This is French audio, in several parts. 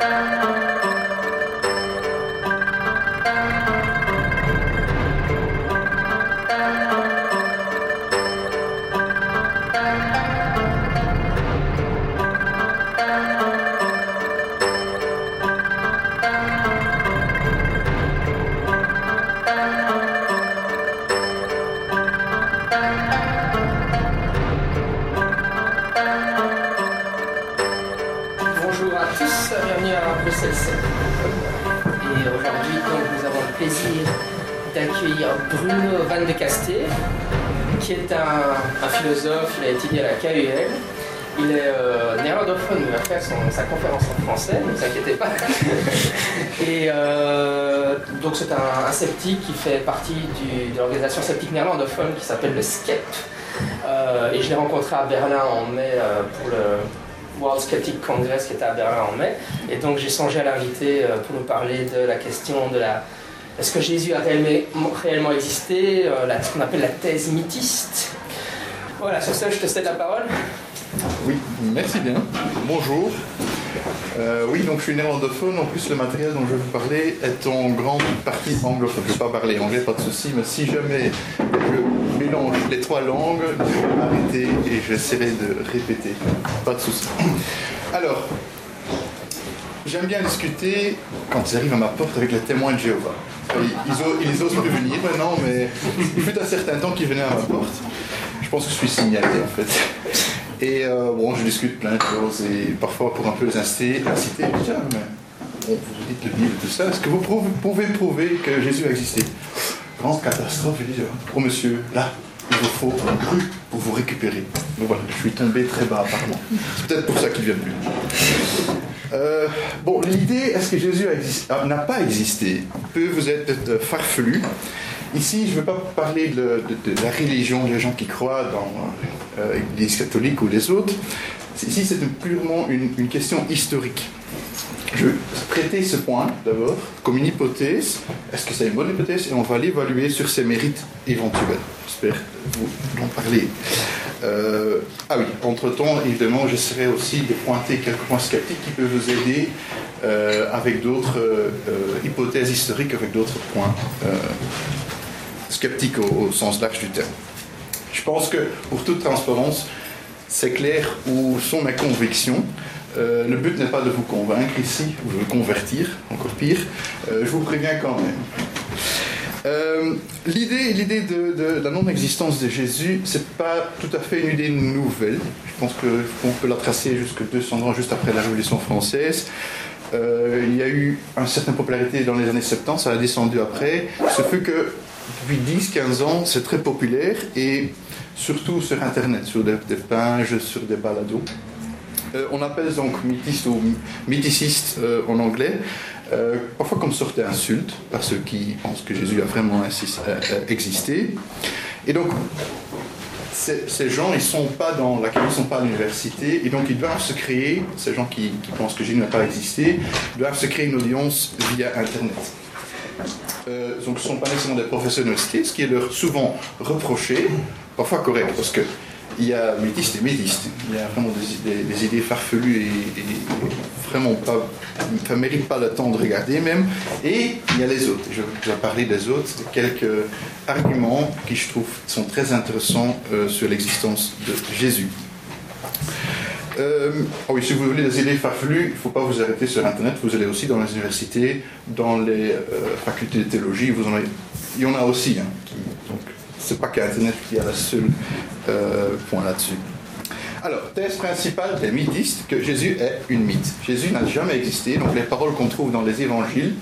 Bonjour qui est un, philosophe, il a étudié à la KUL. Il est euh, néerlandophone, il va faire son- sa conférence en français, ne vous inquiétez pas. Et euh, donc c'est un, sceptique qui fait partie du- de l'organisation sceptique néerlandophone qui s'appelle le SCEP. Euh, et je l'ai rencontré à Berlin en mai pour le World Skeptic Congress qui était à Berlin en mai. Et donc j'ai songé à l'inviter pour nous parler de la question de la... Est-ce que Jésus a réellement, existé euh, Ce qu'on appelle la thèse mythiste? Voilà, sur ça, je te cède la parole. Oui, merci bien. Bonjour. Euh, oui, donc je suis néerlandophone. En plus, le matériel dont je vais vous parler est en grande partie anglophone. Je ne vais pas parler anglais, pas de souci, mais si jamais je mélange les trois langues, je vais m'arrêter et j'essaierai de répéter. Pas de souci. Alors, j'aime bien discuter quand ils arrivent à ma porte avec les témoins de Jéhovah. Ils, ils osent plus venir maintenant, mais il fut un certain temps qu'ils venaient à ma porte. Je pense que je suis signalé en fait. Et euh, bon, je discute plein de choses et parfois pour un peu les inciter, inciter Ah, mais vous dites le Bible, tout ça, est-ce que vous pouvez prouver que Jésus a existé? Grande catastrophe, je dis, oh monsieur, là, il vous faut un cru pour vous récupérer. Donc voilà, je suis tombé très bas apparemment. C'est peut-être pour ça qu'il vient plus. Euh, bon, l'idée, est-ce que Jésus ah, n'a pas existé, peut vous être peut-être farfelu. Ici, je ne veux pas parler de, la religion des gens qui croient dans euh, l'Église catholique ou les autres. Ici, c'est purement une, une question historique. Je vais traiter ce point d'abord comme une hypothèse. Est-ce que c'est une bonne hypothèse? Et on va l'évaluer sur ses mérites éventuels. J'espère vous en parler. Euh, ah oui, entre-temps, évidemment, j'essaierai aussi de pointer quelques points sceptiques qui peuvent vous aider euh, avec d'autres euh, hypothèses historiques, avec d'autres points sceptiques au, sens large du terme. Je pense que, pour toute transparence, c'est clair où sont mes convictions. Le but n'est pas de vous convaincre ici, ou de vous convertir, encore pire. Je vous préviens quand même. Euh, l'idée l'idée de, la non-existence de Jésus, c'est pas tout à fait une idée nouvelle. Je pense qu'on peut la tracer jusque 200 ans juste après la Révolution française. Euh, il y a eu une certaine popularité dans les années 70, ça a descendu après. Ce fut que depuis 10-15 ans, c'est très populaire et surtout sur Internet, sur des, pages, sur des balados. Euh, on appelle donc mythiste ou mythiciste en anglais, euh, parfois comme sorte d'insulte par ceux qui pensent que Jésus a vraiment euh, euh, existé. Et donc, ces, gens, ils sont pas dans la ils sont pas à l'université, et donc ils doivent se créer, ces gens qui, pensent que Jésus n'a pas existé, doivent se créer une audience via Internet. Euh, donc ce ne sont pas nécessairement des professionnels ce qui est leur souvent reproché, parfois correct, parce que il y a mythiste et métiste. Il y a vraiment des, idées farfelues et, vraiment pas, ne méritent pas le temps de regarder même. Et il y a les autres. Je vais parler des autres, de quelques arguments qui je trouve sont très intéressants euh, sur l'existence de Jésus. Ah oui, si vous voulez des idées farfelues, il ne faut pas vous arrêter sur Internet. Vous allez aussi dans les universités, dans les euh, facultés de théologie. Il y en a aussi. Hein, c'est pas qu'Internet qui a le seul euh, point là-dessus. Alors, thèse principale des mythistes que Jésus est une mythe. Jésus n'a jamais existé. Donc, les paroles qu'on trouve dans les évangiles,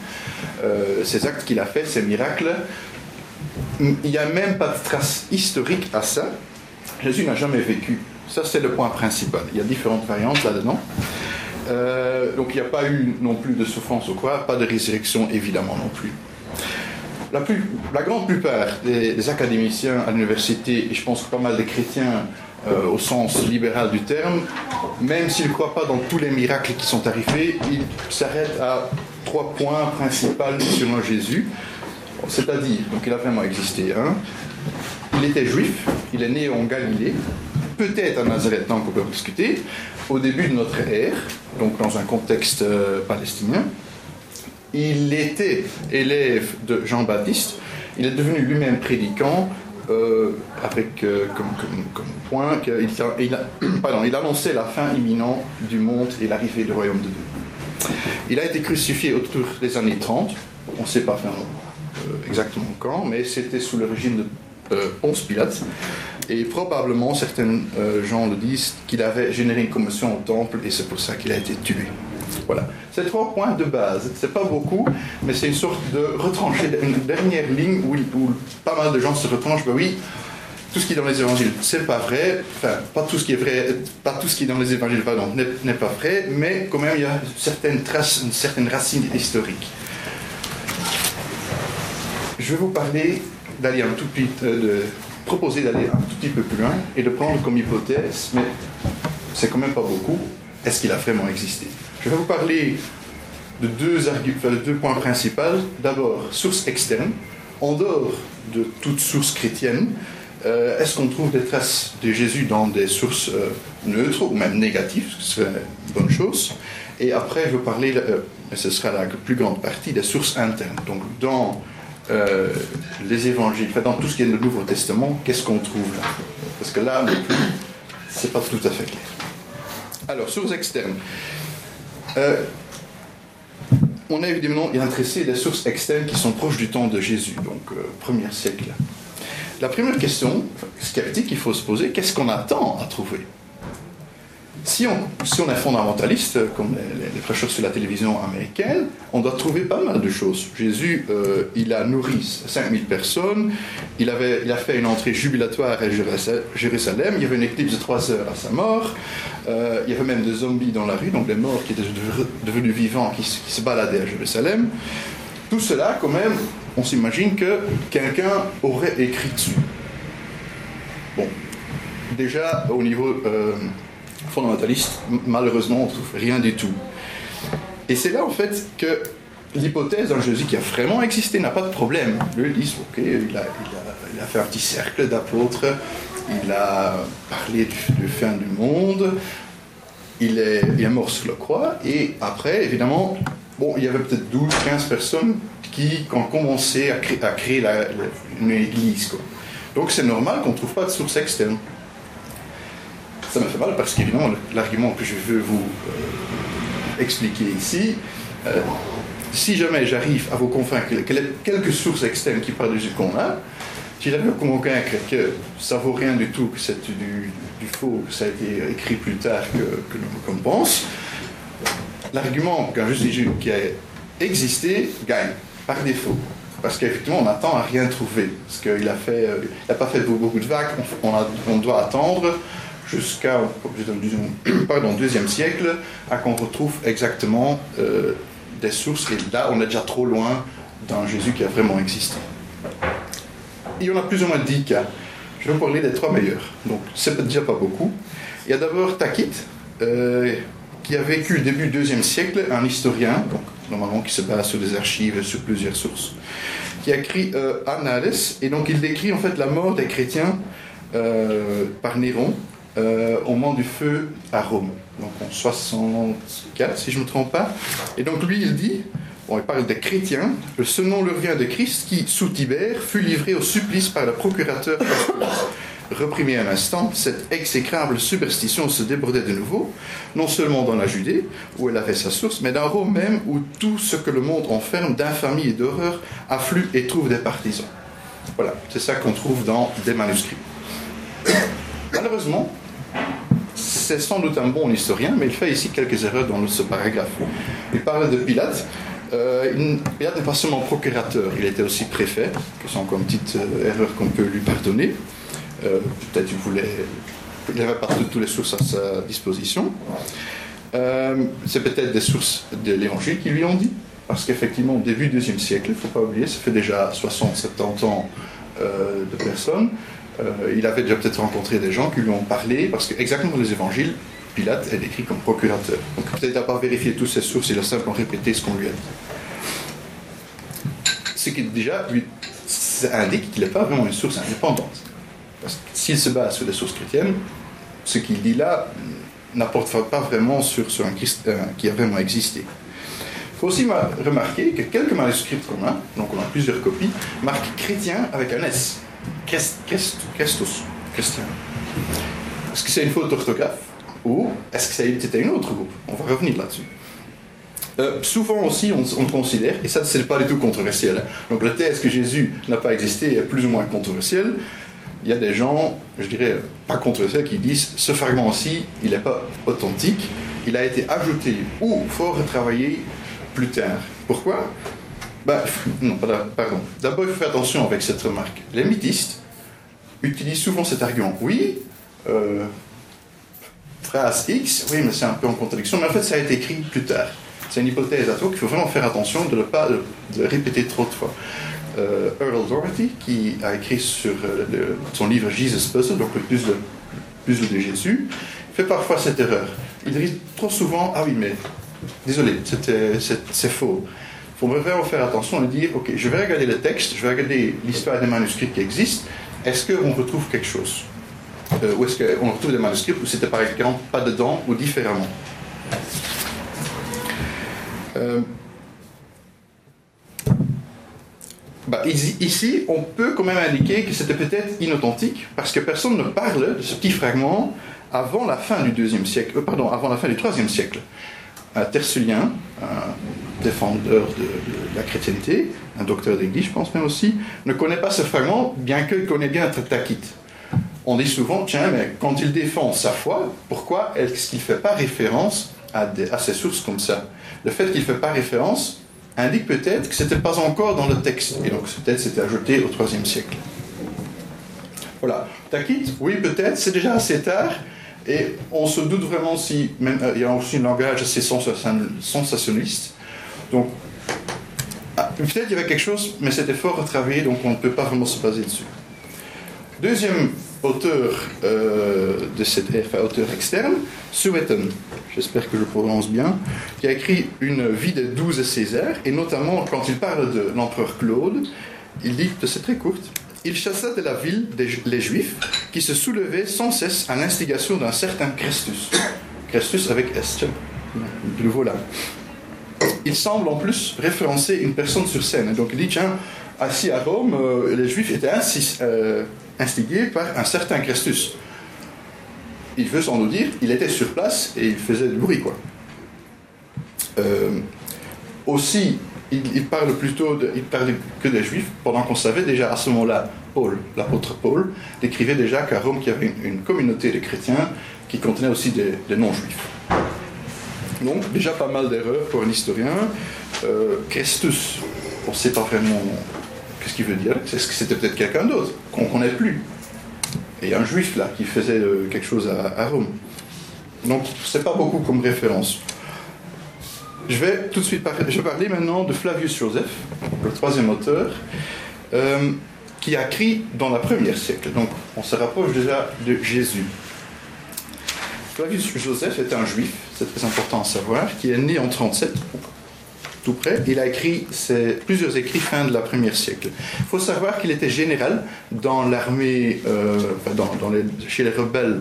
euh, ces actes qu'il a fait, ces miracles, il n'y a même pas de trace historique à ça. Jésus n'a jamais vécu. Ça, c'est le point principal. Il y a différentes variantes là-dedans. Euh, donc, il n'y a pas eu non plus de souffrance ou quoi, pas de résurrection, évidemment non plus. La, grande plupart des, des académiciens à l'université, et je pense que pas mal de chrétiens euh, au sens libéral du terme, même s'ils ne croient pas dans tous les miracles qui sont arrivés, ils s'arrêtent à trois points principaux selon Jésus. C'est-à-dire, donc il a vraiment existé. Hein, il était juif, il est né en Galilée, peut-être à Nazareth, tant qu'on peut en discuter, au début de notre ère, donc dans un contexte euh, palestinien. Il était élève de Jean-Baptiste, il est devenu lui-même prédicant, euh, avec euh, comme, point qu'il il, il annonçait la fin imminente du monde et l'arrivée du royaume de Dieu. Il a été crucifié autour des années 30, on ne sait pas exactement quand, mais c'était sous le régime de Ponce Pilate. Et probablement, certains euh, gens le disent, qu'il avait généré une commotion au temple et c'est pour ça qu'il a été tué. Voilà. C'est trois points de base. C'est pas beaucoup, mais c'est une sorte de retrancher, une dernière ligne où, pas mal de gens se retranchent. Ben oui, tout ce qui est dans les évangiles, c'est pas vrai. Enfin, pas tout ce qui est vrai, pas tout ce qui est dans les évangiles, pardon, n'est pas vrai, mais quand même, il y a certaines traces, une certaine racine historique. Je vais vous parler d'aller un tout petit euh, proposer d'aller un tout petit peu plus loin et de prendre comme hypothèse, mais c'est quand même pas beaucoup, est-ce qu'il a vraiment existé? Je vais vous parler de deux, de deux points principaux. D'abord, source externe, en dehors de toute source chrétienne, euh, est-ce qu'on trouve des traces de Jésus dans des sources euh, neutres ou même négatives, ce serait une bonne chose Et après, je vais parler, euh, ce sera la plus grande partie, des sources internes. Donc, dans euh, les évangiles, dans tout ce qui est le Nouveau Testament, qu'est-ce qu'on trouve là? Parce que là, c'est pas tout à fait clair. Alors, sources externes. Euh, on a évidemment intéressé des sources externes qui sont proches du temps de Jésus, donc euh, premier siècle. La première question sceptique qu'il faut se poser, qu'est-ce qu'on attend à trouver? Si on, est fondamentaliste, comme les, prêcheurs sur la télévision américaine, on doit trouver pas mal de choses. Jésus, euh, il a nourri 5000 personnes, il, a fait une entrée jubilatoire à Jérusalem, il y avait une éclipse de 3 heures à sa mort, euh, il y avait même des zombies dans la rue, donc des morts qui étaient devenus vivants, qui, se baladaient à Jérusalem. Tout cela, quand même, on s'imagine que quelqu'un aurait écrit dessus. Bon, déjà au niveau... Euh, fondamentaliste, malheureusement, on ne trouve rien du tout. Et c'est là, en fait, que l'hypothèse d'un Jésus qui a vraiment existé n'a pas de problème. Eux disent, ok, il a, fait un petit cercle d'apôtres, il a parlé du, fin du monde, il est, il sur la croix, et après, évidemment, bon, il y avait peut-être 12, 15 personnes qui ont commencé à créer, à une église. Donc c'est normal qu'on ne trouve pas de source externe ça me fait mal parce qu'évidemment, l'argument que je veux vous euh, expliquer ici, euh, si jamais j'arrive à vous convaincre a quelques sources externes qui parlent du qu'on a, si j'arrive à vous convaincre que ça vaut rien du tout, que c'est du, faux, que ça a été écrit plus tard que, que qu'on pense, l'argument qu'un juge qui a existé gagne par défaut. Parce qu'effectivement, on attend à rien trouver. Parce qu'il n'a euh, pas fait beaucoup de vagues, on doit attendre jusqu'au pardon, deuxième siècle, à qu'on retrouve exactement euh, des sources. Et là, on est déjà trop loin d'un Jésus qui a vraiment existé. Il y en a plus ou moins dix cas. Je vais vous parler des trois meilleurs. Donc, c'est déjà pas beaucoup. Il y a d'abord Takit, euh, qui a vécu début deuxième siècle, un historien, donc normalement qui se base sur des archives, sur plusieurs sources, qui a écrit euh, Annales, et donc il décrit en fait la mort des chrétiens euh, par Néron euh, au du feu à Rome, donc en 64 si je ne me trompe pas. Et donc lui il dit, bon, il parle des chrétiens, ce nom leur vient de Christ qui, sous Tibère, fut livré au supplice par le procurateur. Reprimé un instant, cette exécrable superstition se débordait de nouveau, non seulement dans la Judée, où elle avait sa source, mais dans Rome même, où tout ce que le monde enferme d'infamie et d'horreur afflue et trouve des partisans. Voilà, c'est ça qu'on trouve dans des manuscrits. Malheureusement, c'est sans doute un bon historien, mais il fait ici quelques erreurs dans ce paragraphe. Il parle de Pilate. Euh, Pilate n'est pas seulement procurateur, il était aussi préfet, que c'est encore une petite euh, erreur qu'on peut lui pardonner. Euh, peut-être qu'il voulait. Il avait pas toutes les sources à sa disposition. c'est peut-être des sources de l'évangile qui lui ont dit, parce qu'effectivement, au début du deuxième siècle, il ne faut pas oublier, ça fait déjà 60-70 ans de personnes. Euh, il avait déjà peut-être rencontré des gens qui lui ont parlé, parce que exactement dans les évangiles, Pilate est décrit comme procurateur. Donc peut-être n'a pas vérifié toutes ses sources, il a simplement répété ce qu'on lui a dit. Ce qui déjà lui indique qu'il n'est pas vraiment une source indépendante. Parce que s'il se base sur des sources chrétiennes, ce qu'il dit là n'apporte pas vraiment sur, sur un Christ euh, qui a vraiment existé. Il faut aussi remarquer que quelques manuscrits a, donc on a plusieurs copies, marquent chrétien avec un S. Christus, chrétien. Est-ce que c'est une faute d'orthographe? Ou est-ce que c'était un autre groupe? On va revenir là-dessus. Euh, souvent aussi, on, considère, et ça, c'est pas du tout controversiel. Hein. Donc, la thèse que Jésus n'a pas existé est plus ou moins controversielle. Il y a des gens, je dirais, pas controversiels, qui disent ce fragment-ci, il n'est pas authentique, il a été ajouté ou fort retravaillé plus tard. Pourquoi? Bah, Non, pardon. D'abord, il faut faire attention avec cette remarque. Les mythistes utilisent souvent cet argument. Oui, euh, phrase X, oui, mais c'est un peu en contradiction, mais en fait, ça a été écrit plus tard. C'est une hypothèse à toi qu'il faut vraiment faire attention de ne pas le, répéter trop de fois. Euh, Earl Doherty, qui a écrit sur euh, son livre Jesus Puzzle, donc le puzzle, puzzle de Jésus, fait parfois cette erreur. Il dit trop souvent Ah oui, mais désolé, c'est faux. Il faut vraiment faire attention et dire Ok, je vais regarder le texte, je vais regarder l'histoire des manuscrits qui existent. Est-ce qu'on retrouve quelque chose? Euh, Ou est-ce qu'on retrouve des manuscrits où c'était par exemple pas dedans ou différemment? Euh, bah, ici, on peut quand même indiquer que c'était peut-être inauthentique, parce que personne ne parle de ce petit fragment avant la fin du deuxième siècle, euh, pardon, avant la fin du troisième siècle. Tertullien, défendeur de, la chrétienté, un docteur d'église, je pense même aussi, ne connaît pas ce fragment, bien qu'il connaît bien Tacite. On dit souvent, tiens, mais quand il défend sa foi, pourquoi est-ce qu'il ne fait pas référence à, ces sources comme ça? Le fait qu'il ne fait pas référence indique peut-être que ce n'était pas encore dans le texte. Et donc peut-être c'était ajouté au IIIe siècle. Voilà. Takit, oui peut-être, c'est déjà assez tard. Et on se doute vraiment si, même, euh, il y a aussi un langage assez sensationnaliste. Donc, ah, peut-être il y avait quelque chose, mais c'était fort retravaillé, donc on ne peut pas vraiment se baser dessus. Deuxième auteur euh, de cette enfin auteur externe, Sueton, j'espère que je prononce bien, qui a écrit une vie des douze Césaires, et notamment quand il parle de l'empereur Claude, il dit que c'est très courte. Il chassa de la ville les Juifs qui se soulevaient sans cesse à l'instigation d'un certain Christus. Christus avec S, de nouveau là. Il semble en plus référencer une personne sur scène. Donc il dit, tiens, assis à Rome, euh, les Juifs étaient ainsi, euh, instigé par un certain Christus. Il veut sans nous dire, il était sur place et il faisait du bruit. Euh, aussi, il, parle plutôt de, que des Juifs, pendant qu'on savait déjà à ce moment-là, Paul, l'apôtre Paul, décrivait déjà qu'à Rome, qu'il y avait une, communauté de chrétiens qui contenait aussi des, non-juifs. Donc, déjà pas mal d'erreurs pour un historien. Euh, Christus, on ne sait pas vraiment Qu'est-ce qu'il veut dire que c'était peut-être quelqu'un d'autre qu'on ne connaît plus Et un juif là qui faisait euh, quelque chose à, Rome. Donc c'est pas beaucoup comme référence. Je vais tout de suite parler, je vais parler maintenant de Flavius Joseph, le troisième auteur, euh, qui a écrit dans la première siècle. Donc on se rapproche déjà de Jésus. Flavius Joseph est un juif, c'est très important à savoir, qui est né en 37 tout près. Il a écrit plusieurs écrits fin de la première siècle. Il faut savoir qu'il était général dans l'armée, euh, chez les rebelles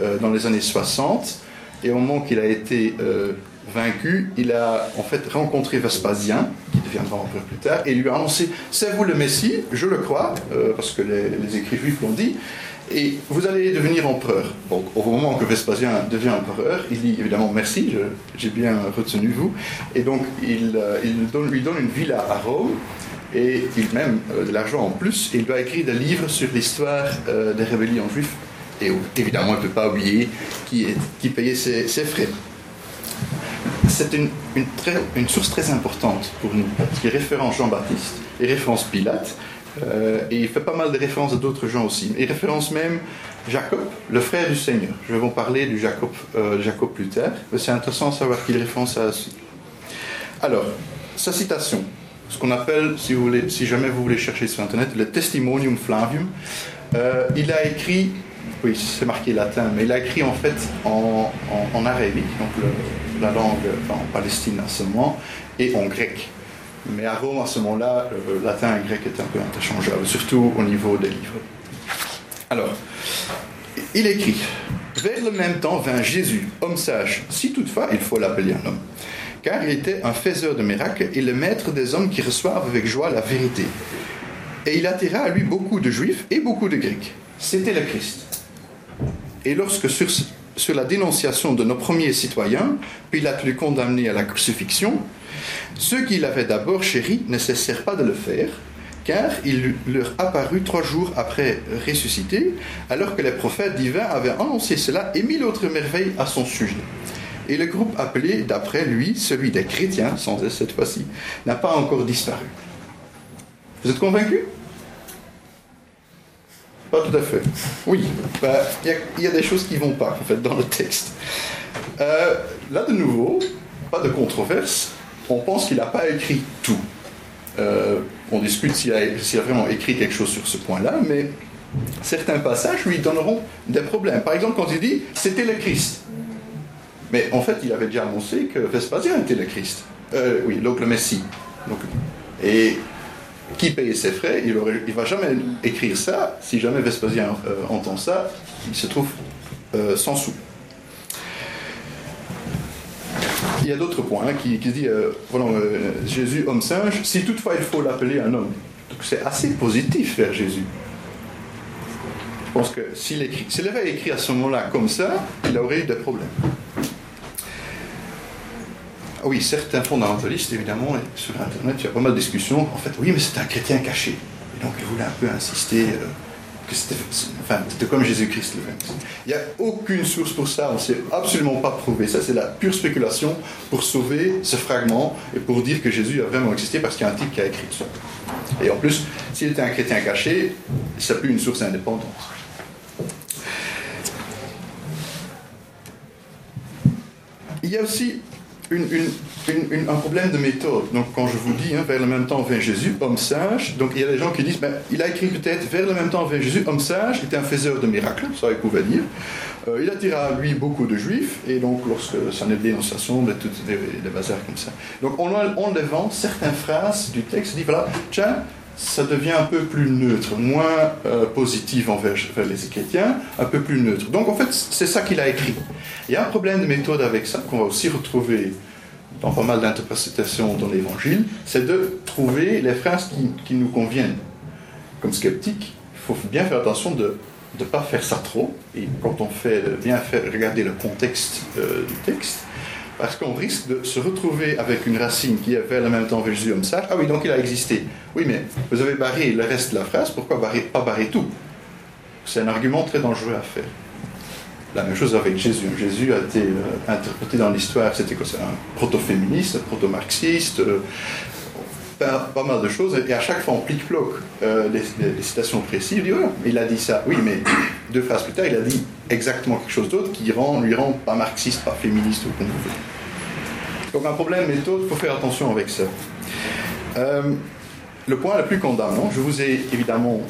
euh, dans les années 60. Et au moment qu'il a été euh, vaincu, il a en fait rencontré Vespasien, qui deviendra empereur plus tard, et lui a annoncé C'est vous le Messie, je le crois, parce que les, les écrits juifs l'ont dit et vous allez devenir empereur. Au moment que Vespasien devient empereur, il dit évidemment merci, j'ai bien retenu vous. Et donc, il, euh, lui donne une villa à Rome et il même euh, de l'argent en plus. Et il doit écrire des livres sur l'histoire euh, des rébellions juives. Et évidemment, il ne peut pas oublier qui, payait ses, frais. C'est une, une, source très importante pour nous, parce qu'il référence Jean-Baptiste, il référence Pilate, euh, et il fait pas mal de références à d'autres gens aussi. Il référence même Jacob, le frère du Seigneur. Je vais vous parler du Jacob, euh, plus tard, mais c'est intéressant de savoir qu'il référence ça aussi. Alors, sa citation, ce qu'on appelle, si jamais vous voulez chercher sur Internet, le Testimonium Flavium. Euh, il a écrit, oui, c'est marqué latin, mais il a écrit en fait en, en, arabique, donc la langue en Palestine à ce moment, et en grec. Mais à Rome, à ce moment-là, le latin et le grec étaient un peu interchangeables, surtout au niveau des livres. Alors, il écrit Vers le même temps vint Jésus, homme sage, si toutefois il faut l'appeler un homme, car il était un faiseur de miracles et le maître des hommes qui reçoivent avec joie la vérité. Et il attira à lui beaucoup de juifs et beaucoup de grecs. C'était le Christ. Et lorsque sur, sur la dénonciation de nos premiers citoyens, Pilate l'eut condamné à la crucifixion, ceux qui l'avaient d'abord chéri ne cessèrent pas de le faire, car il leur apparut trois jours après ressuscité, alors que les prophètes divins avaient annoncé cela et mille autres merveilles à son sujet. Et le groupe appelé d'après lui, celui des chrétiens, sans cette fois-ci, n'a pas encore disparu. Vous êtes convaincus? Pas tout à fait. Oui, bah, il y, a des choses qui ne vont pas, en fait, dans le texte. Euh, là, de nouveau, pas de controverse, on pense qu'il n'a pas écrit tout. Euh, on discute s'il a, a, vraiment écrit quelque chose sur ce point-là, mais certains passages lui donneront des problèmes. Par exemple, quand il dit c'était le Christ. Mais en fait, il avait déjà annoncé que Vespasien était le Christ. Euh, oui, donc le Messie. Donc, et qui payait ses frais Il ne va jamais écrire ça. Si jamais Vespasien euh, entend ça, il se trouve sans sous. il y a d'autres points hein, qui, disent euh, voilà, euh, Jésus, homme singe, si toutefois il faut l'appeler un homme. Donc c'est assez positif vers Jésus. Je pense que s'il avait écrit à ce moment-là comme ça, il aurait eu des problèmes. Ah oui, certains fondamentalistes, évidemment, sur Internet, il y a pas mal de discussions. En fait, oui, mais c'est un chrétien caché. Et donc, il voulait un peu insister. Euh, que c'était comme Jésus-Christ lui-même. Il n'y a aucune source pour ça, on ne sait absolument pas prouver. Ça, c'est la pure spéculation pour sauver ce fragment et pour dire que Jésus a vraiment existé parce qu'il y a un type qui a écrit ça. Et en plus, s'il était un chrétien caché, ça plus une source indépendante. Il y a aussi un problème de méthode. Donc, quand je vous dis, hein, vers le même temps vint Jésus, homme sage, donc il y a des gens qui disent, ben, il a écrit peut-être vers le même temps vint Jésus, homme sage, il était un faiseur de miracles, ça il pouvait dire. Euh, il attira à lui beaucoup de juifs, et donc lorsque ça n'est dénonciation, ben, tout, des, bazars comme ça. Donc, on, on vend certaines phrases du texte, dit, voilà, tiens, ça devient un peu plus neutre, moins euh, positif envers, les chrétiens, un peu plus neutre. Donc en fait, c'est ça qu'il a écrit. Il y a un problème de méthode avec ça qu'on va aussi retrouver dans pas mal d'interprétations dans l'Évangile, c'est de trouver les phrases qui, nous conviennent. Comme sceptique, il faut bien faire attention de ne pas faire ça trop, et quand on fait bien regarder le contexte euh, du texte, parce qu'on risque de se retrouver avec une racine qui a fait le même temps homme sage. Ah oui, donc il a existé. Oui, mais vous avez barré le reste de la phrase, pourquoi barrer, pas barrer tout? C'est un argument très dangereux à faire. La même chose avec Jésus. Jésus a été euh, interprété dans l'histoire, c'était quoi? Un proto-féministe, un proto-marxiste, euh, pas, mal de choses. Et à chaque fois, on plique-ploque euh, les, citations précises. Il il a dit ça. Oui, mais deux phrases plus tard, il a dit exactement quelque chose d'autre qui rend, lui rend pas marxiste, pas féministe ou comme vous Donc un problème méthode, il faut faire attention avec ça. le point le plus condamnant, je vous ai évidemment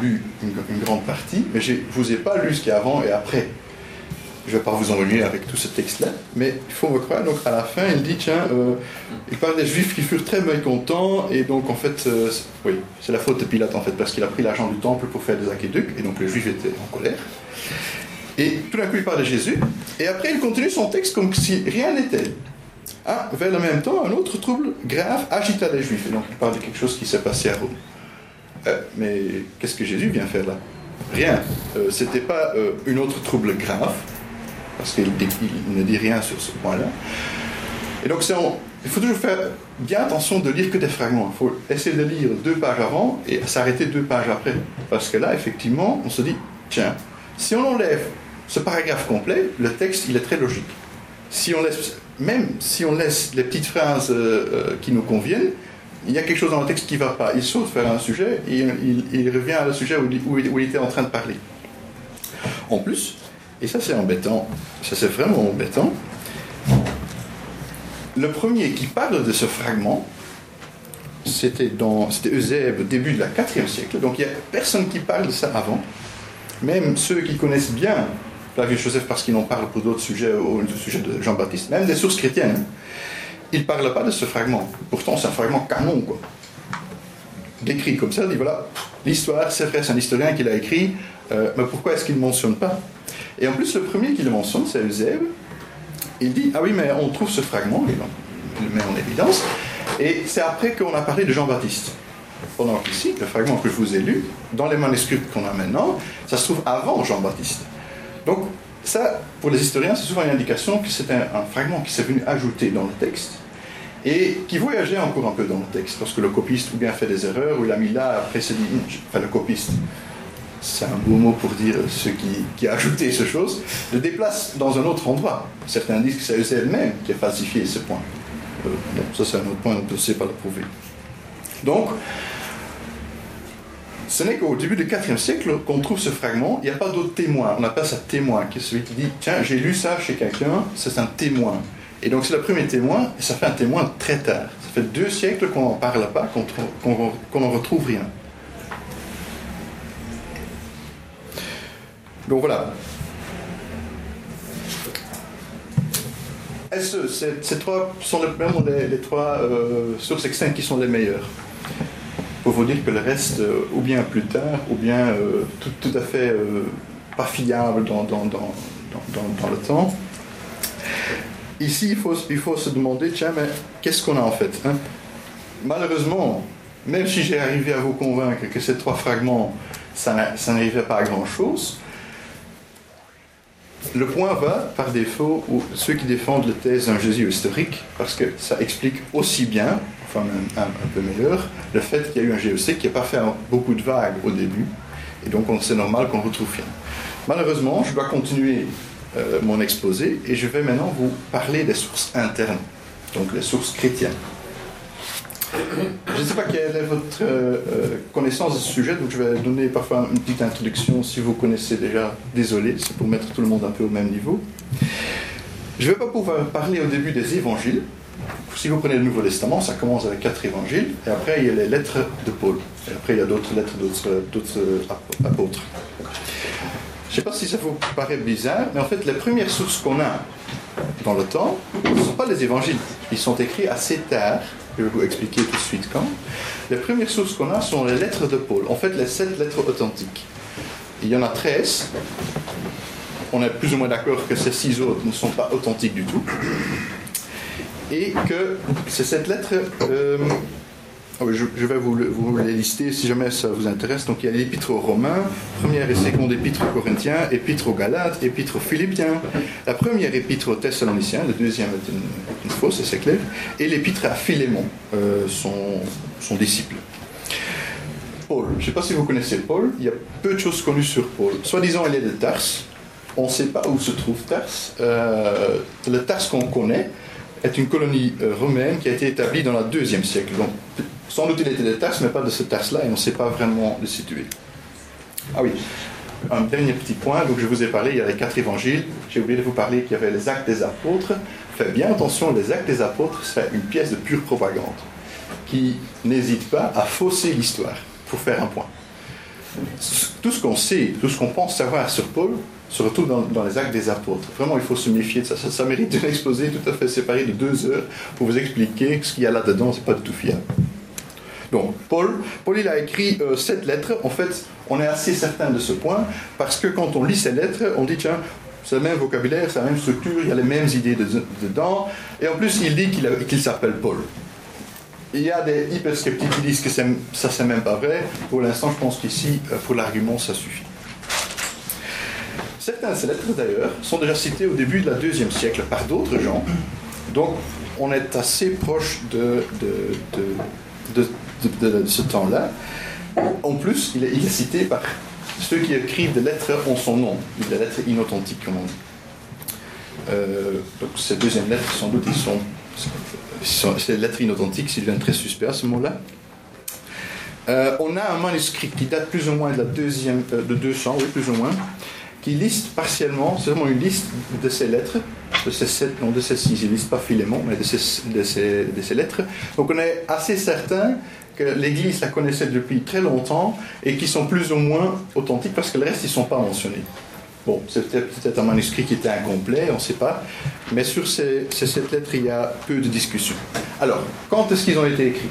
lu une, grande partie, mais je ne vous ai pas lu ce qui est avant et après je ne vais pas vous ennuyer avec tout ce texte-là, mais il faut me croire. Donc à la fin, il dit tiens, euh, il parle des Juifs qui furent très mécontents, et donc en fait, euh, oui, c'est la faute de Pilate en fait, parce qu'il a pris l'argent du temple pour faire des aqueducs, et donc les Juifs étaient en colère. Et tout d'un coup, il parle de Jésus, et après, il continue son texte comme si rien n'était. Ah, vers le même temps, un autre trouble grave agita les Juifs, et donc il parle de quelque chose qui s'est passé à Rome. Euh, mais qu'est-ce que Jésus vient faire là? Rien. C'était pas une autre trouble grave, parce qu'il ne dit rien sur ce point-là. Et donc, il faut toujours faire bien attention de lire que des fragments. Il faut essayer de lire deux pages avant et s'arrêter deux pages après. Parce que là, effectivement, on se dit, tiens, si on enlève ce paragraphe complet, le texte, il est très logique. Si on laisse, même si on laisse les petites phrases euh, euh, qui nous conviennent, il y a quelque chose dans le texte qui ne va pas. Il saute faire un sujet et il, revient à le sujet où il était en train de parler. En plus, et ça, c'est embêtant. Ça, c'est vraiment embêtant. Le premier qui parle de ce fragment, c'était dans c'était Eusèbe, début de la 4e siècle. Donc il n'y a personne qui parle de ça avant. Même ceux qui connaissent bien Flavius Joseph parce qu'ils en parlent pour d'autres sujets, au sujet de Jean-Baptiste, même des sources chrétiennes, ils ne parlent pas de ce fragment. Pourtant, c'est un fragment canon, quoi. Décrit comme ça, dit voilà, l'histoire, c'est vrai, c'est un historien qui l'a écrit, euh, mais pourquoi est-ce qu'il ne mentionne pas Et en plus, le premier qui le mentionne, c'est Eusèbe. Il dit Ah oui, mais on trouve ce fragment, il le met en évidence, et c'est après qu'on a parlé de Jean-Baptiste. Pendant qu'ici, le fragment que je vous ai lu, dans les manuscrits qu'on a maintenant, ça se trouve avant Jean-Baptiste. Donc, ça, pour les historiens, c'est souvent une indication que c'est un, fragment qui s'est venu ajouter dans le texte et qui voyageait encore un peu dans le texte, parce que le copiste ou bien fait des erreurs, ou il a mis là, après c'est dit, enfin le copiste, c'est un beau mot pour dire ce qui, a ajouté ces choses, le déplace dans un autre endroit. Certains disent que c'est elle-même qui a falsifié ce point. Euh, ça c'est un autre point, on ne sait pas le prouver. Donc, ce n'est qu'au début du IVe siècle qu'on trouve ce fragment. Il n'y a pas d'autre témoin. On appelle ça témoin, qui est celui qui dit Tiens, j'ai lu ça chez quelqu'un, c'est un témoin. Et donc c'est le premier témoin, et ça fait un témoin très tard. Ça fait deux siècles qu'on n'en parle pas, qu'on n'en retrouve rien. Donc voilà. Est-ce, ces, trois sont les, trois euh, sources qui sont les meilleures? Pour vous dire que le reste, euh, ou bien plus tard, ou bien euh, tout, à fait pas fiable dans, dans, dans, dans, le temps. Ici, il faut, il faut se demander, tiens, mais qu'est-ce qu'on a en fait hein? Malheureusement, même si j'ai arrivé à vous convaincre que ces trois fragments, ça, ça n'arrivait pas à grand-chose, le point va, par défaut, aux ceux qui défendent la thèse d'un Jésus historique, parce que ça explique aussi bien, enfin même un, peu meilleur, le fait qu'il y a eu un GEC qui n'a pas fait beaucoup de vagues au début, et donc c'est normal qu'on retrouve rien. Malheureusement, je dois continuer euh, mon exposé et je vais maintenant vous parler des sources internes, donc les sources chrétiennes. Je ne sais pas quelle est votre euh, euh, connaissance de ce sujet, donc je vais donner parfois une petite introduction si vous connaissez déjà. Désolé, c'est pour mettre tout le monde un peu au même niveau. Je ne vais pas pouvoir parler au début des évangiles. Si vous prenez le Nouveau Testament, ça commence avec quatre évangiles, et après il y a les lettres de Paul, et après il y a d'autres lettres d'autres apôtres. Je ne sais pas si ça vous paraît bizarre, mais en fait les premières sources qu'on a dans le temps ne sont pas les évangiles. Ils sont écrits assez tard, je vais vous expliquer tout de suite quand. Les premières sources qu'on a sont les lettres de Paul, en fait les sept lettres authentiques. Il y en a 13. On est plus ou moins d'accord que ces six autres ne sont pas authentiques du tout. Et que c'est cette lettre euh, ah je, vais vous, les lister si jamais ça vous intéresse. Donc il y a l'épître aux Romains, première et seconde épître aux Corinthiens, épître aux Galates, épître aux Philippiens, la première épître aux Thessaloniciens, la deuxième est une, fausse, c'est clair, et l'épître à Philémon, euh, son, disciple. Paul, je ne sais pas si vous connaissez Paul, il y a peu de choses connues sur Paul. Soi-disant, il est de Tarse, on ne sait pas où se trouve Tarse. Euh, le Tarse qu'on connaît est une colonie euh, romaine qui a été établie dans le deuxième siècle. Donc, sans doute il était des Tarses, mais pas de ce Tarse-là, et on ne sait pas vraiment le situer. Ah oui, un dernier petit point, donc je vous ai parlé, il y a les quatre évangiles, j'ai oublié de vous parler qu'il y avait les actes des apôtres. Faites bien attention, les actes des apôtres, c'est une pièce de pure propagande, qui n'hésite pas à fausser l'histoire, pour faire un point. Tout ce qu'on sait, tout ce qu'on pense savoir sur Paul, se retrouve dans, les actes des apôtres. Vraiment, il faut se méfier de ça. Ça, mérite un exposé tout à fait séparé de deux heures pour vous expliquer ce qu'il y a là-dedans, c'est pas du tout fiable. Donc, Paul, Paul il a écrit euh, sept lettres. En fait, on est assez certain de ce point parce que quand on lit ces lettres, on dit tiens, c'est le même vocabulaire, c'est la même structure, il y a les mêmes idées dedans. Et en plus, il dit qu'il s'appelle Paul. Il y a des hyper sceptiques qui disent que ça, c'est même pas vrai. Pour l'instant, je pense qu'ici, euh, pour l'argument, ça suffit. Certaines de ces lettres, d'ailleurs, sont déjà citées au début de la deuxième siècle par d'autres gens. Donc, on est assez proche de, ce temps-là. En plus, il est, cité par ceux qui écrivent des lettres en son nom, des lettres inauthentiques, comme on dit. Euh, donc ces deuxièmes lettres, sans doute, sont, ces lettres inauthentiques, s'ils très suspects à ce moment-là. Euh, on a un manuscrit qui date plus ou moins de la deuxième, euh, de 200, oui, plus ou moins, qui liste partiellement, c'est vraiment une liste de ces lettres, de ces sept, non de ces six, il liste pas Philémon, mais de ces, lettres. Donc on est assez certain que l'Église la connaissait depuis très longtemps et qui sont plus ou moins authentiques parce que le reste, ils ne sont pas mentionnés. Bon, c'était peut-être un manuscrit qui était incomplet, on ne sait pas, mais sur ces, ces sept lettres, il y a peu de discussions. Alors, quand est-ce qu'ils ont été écrits?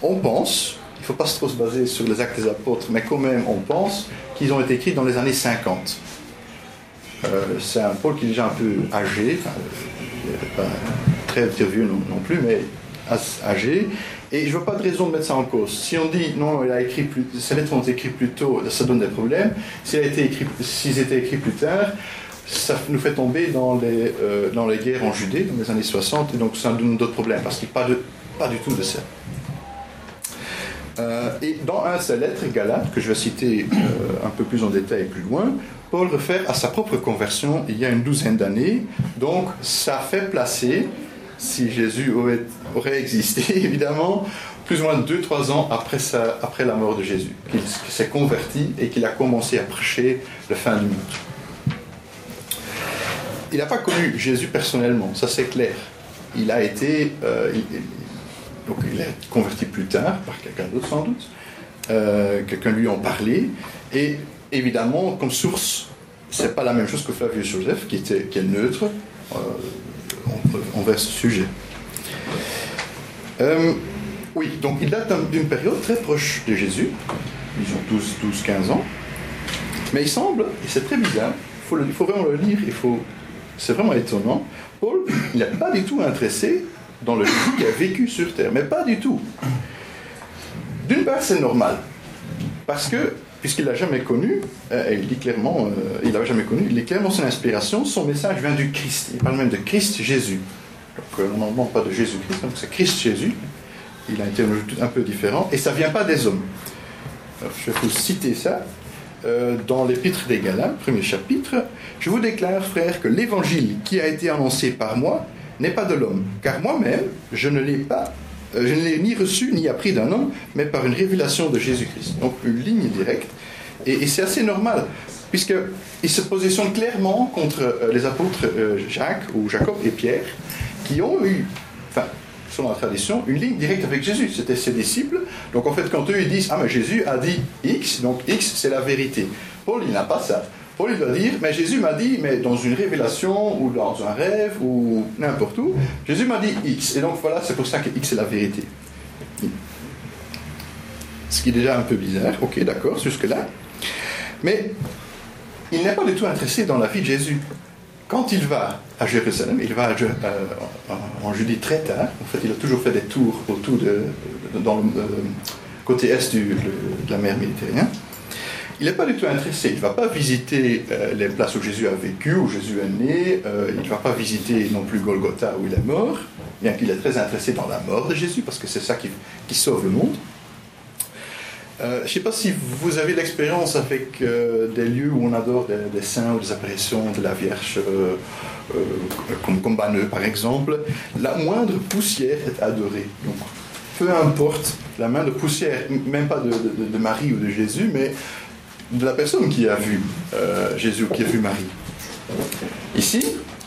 On pense, il ne faut pas trop se baser sur les actes des apôtres, mais quand même, on pense qu'ils ont été écrits dans les années 50. c'est un Paul qui est déjà un peu âgé, pas très, vieux non, plus, mais âgé. Et je vois pas de raison de mettre ça en cause. Si on dit non, il a écrit ces lettres ont été écrites plus tôt, ça donne des problèmes. S'ils étaient écrits, plus tard, ça nous fait tomber dans les, euh, dans les guerres en Judée, dans les années 60, et donc ça donne d'autres problèmes, parce qu'il n'y a pas, pas du tout de ça. Euh, et dans un de ses lettres, Galate, que je vais citer euh, un peu plus en détail plus loin, Paul réfère à sa propre conversion il y a une douzaine d'années. Donc ça fait placer, si Jésus aurait, existé évidemment, plus ou moins 2-3 ans après la mort de Jésus, qu'il s'est converti et qu'il a commencé à prêcher le fin du monde il n'a pas connu Jésus personnellement, ça c'est clair. Il a été, euh, donc il est converti plus tard par quelqu'un d'autre sans doute. Euh, quelqu'un lui en parlait. Et évidemment, comme source, c'est pas la même chose que Flavius Joseph, qui, était, qui est neutre euh, envers ce sujet. oui, donc il date d'une période très proche de Jésus, ils ont 12-15 ans, mais il semble, et c'est très bizarre, il faut, vraiment le lire, faut c'est vraiment étonnant. Paul, il n'est pas du tout intéressé dans le Jésus qui a vécu sur terre, mais pas du tout. D'une part, c'est normal, parce que, puisqu'il l'a jamais connu, euh, il dit clairement, euh, il l'a jamais connu, il dit clairement son inspiration, son message vient du Christ. Il parle même de Christ Jésus. Donc, on n'en demande pas de Jésus-Christ, donc c'est Christ Jésus. Il a été un peu différent, et ça vient pas des hommes. je vais vous citer ça. Euh, dans l'épître des Galats, premier chapitre, je vous déclare, frère, que l'évangile qui a été annoncé par moi n'est pas de l'homme, car moi-même, je ne l'ai pas, euh, je ne l'ai ni reçu ni appris d'un homme, mais par une révélation de Jésus-Christ. Donc une ligne directe, et, c'est assez normal, puisqu'il se positionne clairement contre euh, les apôtres Jacques ou Jacob et Pierre, qui ont eu, enfin, selon la tradition, une ligne directe avec Jésus. C'était ses disciples. Donc en fait, quand eux ils disent Ah, mais Jésus a dit X, donc X c'est la vérité. Paul, il n'a pas ça. Paul, il doit dire Mais Jésus m'a dit, mais dans une révélation ou dans un rêve ou n'importe où, Jésus m'a dit X. Et donc voilà, c'est pour ça que X est la vérité. Ce qui est déjà un peu bizarre. Ok, d'accord, jusque-là. Mais il n'est pas du tout intéressé dans la vie de Jésus. Quand il va à Jérusalem, il va euh, en Judée très tard. En fait, il a toujours fait des tours autour de, dans le euh, côté est de la mer Méditerranée. Il n'est pas du tout intéressé. Il ne va pas visiter euh, les places où Jésus a vécu, où Jésus est né. il ne va pas visiter non plus Golgotha où il est mort, bien qu'il est très intéressé dans la mort de Jésus, parce que c'est ça qui, sauve le monde. Euh, je ne sais pas si vous avez l'expérience avec euh, des lieux où on adore des, saints ou des apparitions de la Vierge, euh, comme, comme Banneux par exemple. La moindre poussière est adorée. Donc, peu importe la moindre poussière, même pas de, de, Marie ou de Jésus, mais de la personne qui a vu Jésus ou qui a vu Marie. Ici,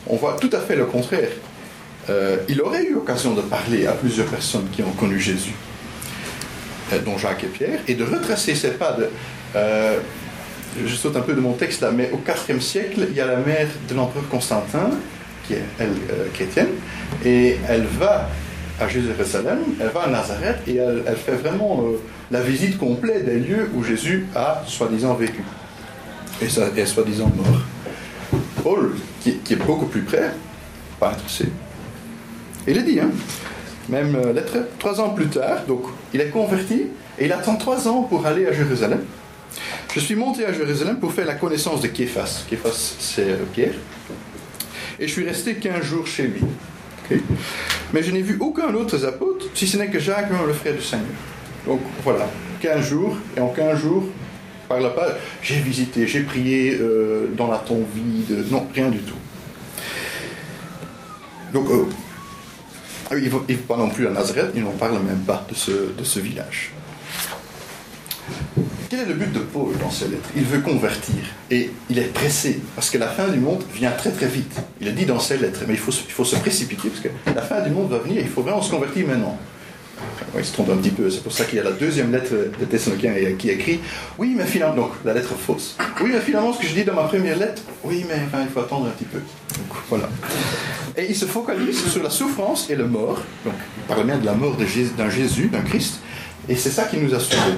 on voit tout à fait le contraire. il aurait eu l'occasion de parler à plusieurs personnes qui ont connu Jésus. Euh, dont Jacques et Pierre, et de retracer ces pas. Euh, je saute un peu de mon texte là, mais au IVe siècle, il y a la mère de l'empereur Constantin, qui est elle euh, chrétienne, et elle va à Jérusalem, elle va à Nazareth, et elle, fait vraiment la visite complète des lieux où Jésus a soi-disant vécu, et, ça, est soi-disant mort. Paul, qui, qui, est beaucoup plus près, pas intéressé. Il est dit, hein même euh, lettre, trois ans plus tard, donc il est converti et il attend trois ans pour aller à Jérusalem. Je suis monté à Jérusalem pour faire la connaissance de Képhas. Képhas, c'est euh, Pierre. Et je suis resté 15 jours chez lui. Mais je n'ai vu aucun autre apôtre, si ce n'est que Jacques, le frère du Seigneur. Donc voilà, 15 jours, et en 15 jours, par là bas, j'ai visité, j'ai prié euh, dans la tombe vide, non, rien du tout. Donc, il ne vont pas non plus à Nazareth, ils n'en parlent même pas de ce, village. Quel est le but de Paul dans ces lettres? Il veut convertir et il est pressé parce que la fin du monde vient très très vite. Il a dit dans ses lettres, mais il faut, il faut se précipiter parce que la fin du monde va venir, il faut vraiment se convertir maintenant. Il se trompe un petit peu, c'est pour ça qu'il y a la deuxième lettre de Thessaloniciens qui écrit Oui, mais finalement, donc la lettre fausse. Oui, mais finalement, ce que je dis dans ma première lettre, oui, mais il faut attendre un petit peu. Voilà. Et il se focalise sur la souffrance et la mort. Donc, il parle bien de la mort d'un Jésus, d'un Christ. Et c'est ça qui nous a sauvés.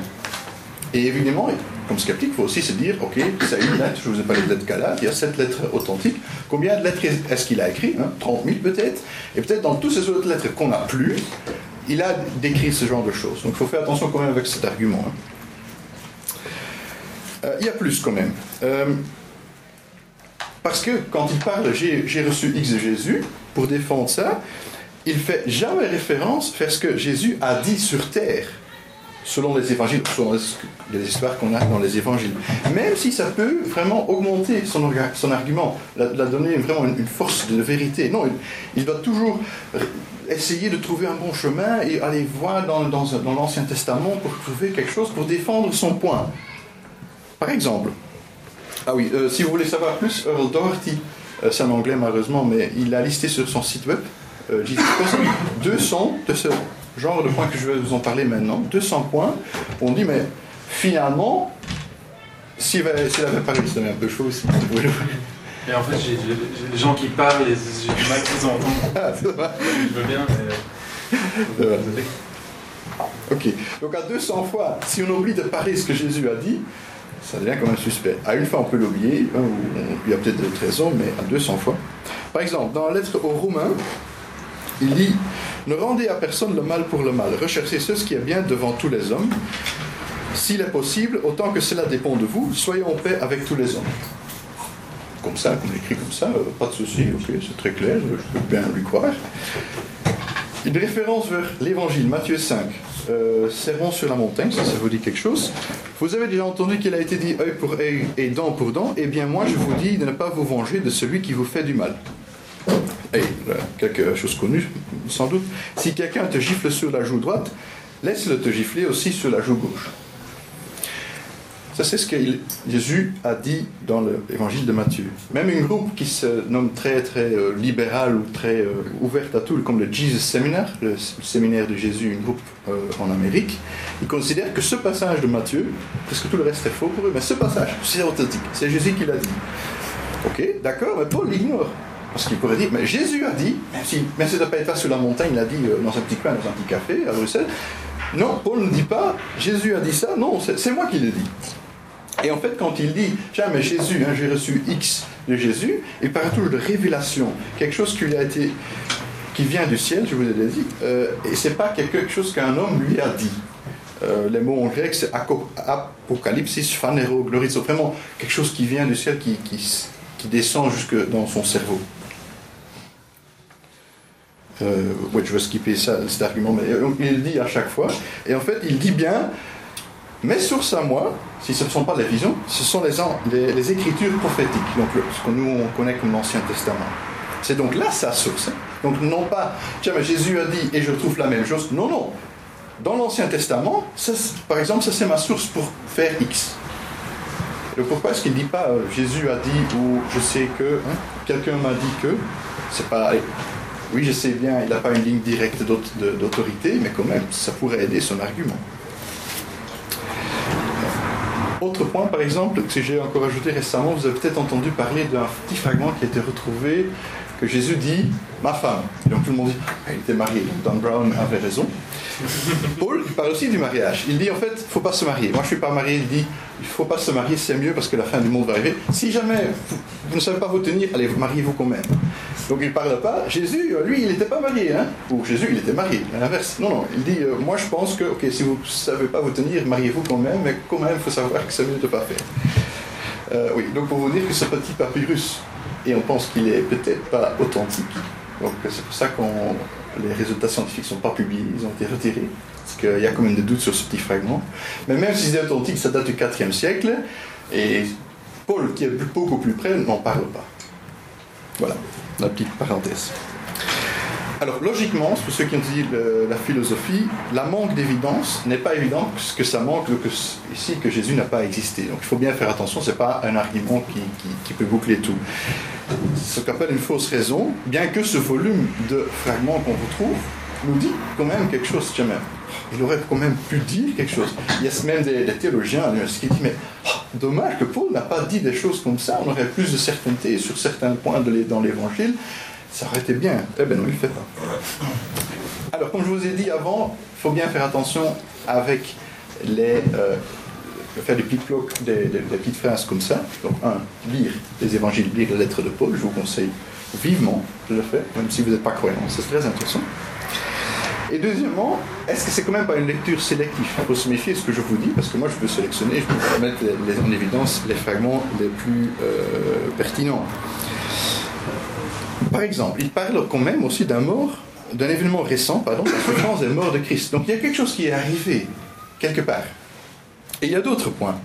Et évidemment, comme sceptique, il faut aussi se dire, ok, ça a une lettre, je vous ai parlé de lettres Galate, il y a sept lettres authentiques. Combien de lettres est-ce qu'il a écrit 30 hein? 000 peut-être. Et peut-être dans toutes ces autres lettres qu'on n'a plus, il a décrit ce genre de choses. Donc il faut faire attention quand même avec cet argument. Hein. Euh, il y a plus quand même. Euh, parce que quand il parle j'ai reçu X de Jésus, pour défendre ça, il fait jamais référence à ce que Jésus a dit sur terre, selon les évangiles, selon les histoires qu'on a dans les évangiles. Même si ça peut vraiment augmenter son, son argument, la, donner vraiment une, force de vérité. Non, il, doit toujours essayer de trouver un bon chemin et aller voir dans, dans, dans l'Ancien Testament pour trouver quelque chose pour défendre son point. Par exemple, ah oui, euh, si vous voulez savoir plus, Earl Doherty, euh, c'est en anglais malheureusement, mais il a listé sur son site web, euh, 200 de ce genre de points que je vais vous en parler maintenant, 200 points, on dit, mais finalement, s'il avait, avait parlé, c'est un peu chaud aussi. Et en fait, j'ai des gens qui parlent et j'ai du mal à les entendre. Ah, Je veux bien, mais. Ok, donc à 200 fois, si on oublie de parler ce que Jésus a dit, ça devient quand même suspect. À une fois, on peut l'oublier, hein, il y a peut-être d'autres raisons, mais à 200 fois. Par exemple, dans la lettre aux Romains, il dit Ne rendez à personne le mal pour le mal, recherchez ce qui est bien devant tous les hommes. S'il est possible, autant que cela dépend de vous, soyez en paix avec tous les hommes. Comme ça, on écrit comme ça, euh, pas de souci, ok, c'est très clair, je peux bien lui croire. Une référence vers l'évangile, Matthieu 5. Euh, sur la montagne, ça, ça vous dit quelque chose. Vous avez déjà entendu qu'il a été dit œil pour œil et dent pour dent. Eh bien, moi, je vous dis de ne pas vous venger de celui qui vous fait du mal. Et quelque chose connu, sans doute. Si quelqu'un te gifle sur la joue droite, laisse-le te gifler aussi sur la joue gauche. Ça, c'est ce que Jésus a dit dans l'évangile de Matthieu. Même une groupe qui se nomme très, très euh, libéral ou très euh, ouverte à tout, comme le Jesus Seminar, le, séminaire de Jésus, une groupe euh, en Amérique, ils considèrent que ce passage de Matthieu, parce que tout le reste est faux pour eux, mais ce passage, c'est authentique, c'est Jésus qui l'a dit. Ok, d'accord, mais Paul l'ignore. Parce qu'il pourrait dire, mais Jésus a dit, même si, même si ça pas été sur la montagne, il a dit dans un petit coin, dans un petit café à Bruxelles. Non, Paul ne dit pas, Jésus a dit ça, non, c'est moi qui l'ai dit. Et en fait, quand il dit, tiens, mais Jésus, hein, j'ai reçu X de Jésus, il parle toujours de révélation, quelque chose qui lui a été, qui vient du ciel, je vous l'ai dit, euh, et c'est pas quelque chose qu'un homme lui a dit. Euh, les mots en grec, c'est apocalypsis, phanero, glorizo, vraiment quelque chose qui vient du ciel, qui, descend jusque dans son cerveau. Euh, je vais skipper ça, cet argument, mais il dit à chaque fois. Et en fait, il dit bien, mes sources à moi, si ce ne sont pas les visions, ce sont les, écritures prophétiques, donc ce que nous on connaît comme l'Ancien Testament. C'est donc là sa source. Hein. Donc non pas, tiens, mais Jésus a dit et je trouve la même chose. Non, non. Dans l'Ancien Testament, par exemple, ça c'est ma source pour faire X. Et pourquoi est-ce qu'il ne dit pas euh, Jésus a dit ou je sais que, hein, quelqu'un m'a dit que? C'est pas. Oui, je sais bien, il n'a pas une ligne directe d'autorité, mais quand même, ça pourrait aider son argument. Autre point, par exemple, que j'ai encore ajouté récemment, vous avez peut-être entendu parler d'un petit fragment qui a été retrouvé, que Jésus dit ma femme. Et donc tout le monde dit ah, il était marié. Don Brown avait raison. Paul parle aussi du mariage. Il dit en fait, il ne faut pas se marier. Moi je ne suis pas marié, il dit il ne faut pas se marier, c'est mieux parce que la fin du monde va arriver. Si jamais vous, ne savez pas vous tenir, allez, mariez-vous quand même. Donc il ne parle pas. Jésus, lui, il n'était pas marié. Hein Ou Jésus, il était marié. À l'inverse. Non, non. Il dit euh, moi je pense que, ok, si vous ne savez pas vous tenir, mariez-vous quand même, mais quand même, il faut savoir que c'est mieux de ne pas faire. Euh, oui, donc pour vous dire que ce petit papyrus, et on pense qu'il est peut-être pas authentique, donc c'est pour ça que les résultats scientifiques ne sont pas publiés, ils ont été retirés, parce qu'il y a quand même des doutes sur ce petit fragment. Mais même si c'est authentique, ça date du 4e siècle, et Paul, qui est beaucoup plus près, n'en parle pas. Voilà, la petite parenthèse. Alors, logiquement, pour ceux qui ont dit la philosophie, la manque d'évidence n'est pas évident que ça manque que, ici que Jésus n'a pas existé. Donc, il faut bien faire attention, ce n'est pas un argument qui, peut boucler tout. Ce qu'on appelle une fausse raison, bien que ce volume de fragments qu'on retrouve nous dit quand même quelque chose, même. Il aurait quand même pu dire quelque chose. Il y a même des, théologiens qui disent Mais oh, dommage que Paul n'a pas dit des choses comme ça, on aurait plus de certainté sur certains points dans l'évangile ça aurait été bien. Eh bien non, il ne fait pas. Alors, comme je vous ai dit avant, il faut bien faire attention avec les, euh, faire des, petites des, petites phrases comme ça. Donc, un, lire les évangiles, lire les lettres de Paul, je vous conseille vivement de le faire, même si vous n'êtes pas croyant, c'est très intéressant. Et deuxièmement, est-ce que c'est quand même pas une lecture sélective? Il faut se méfier de ce que je vous dis, parce que moi je peux sélectionner, je peux mettre en évidence les fragments les plus euh, pertinents. Par exemple, il parle quand même aussi d'un mort, d'un événement récent, pardon, la souffrance et mort de Christ. Donc il y a quelque chose qui est arrivé, quelque part. Et il y a d'autres points.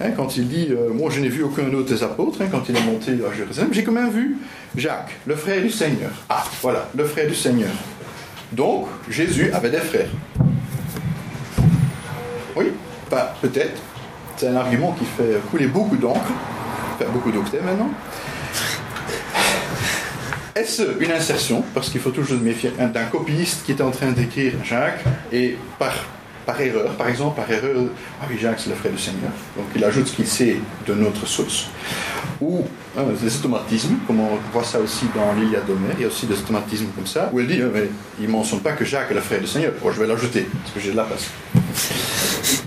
Hein, quand il dit euh, Moi, je n'ai vu aucun autre des apôtres, hein, quand il est monté à Jérusalem, j'ai quand même vu Jacques, le frère du Seigneur. Ah, voilà, le frère du Seigneur. Donc, Jésus avait des frères. Oui, peut-être. C'est un argument qui fait couler beaucoup d'encre, fait beaucoup d'octets maintenant. Est-ce une insertion? Parce qu'il faut toujours se méfier d'un copiste qui était en train d'écrire Jacques et par, par erreur, par exemple, par erreur, ah oui, Jacques c'est le frère du Seigneur, donc il ajoute ce qu'il sait de notre source. Ou euh, des automatismes, comme on voit ça aussi dans l'Iliade d'Homère, il y a aussi des automatismes comme ça, où elle dit, mais il ne mentionne pas que Jacques est le frère du Seigneur. Bon, je vais l'ajouter, parce que j'ai de la place.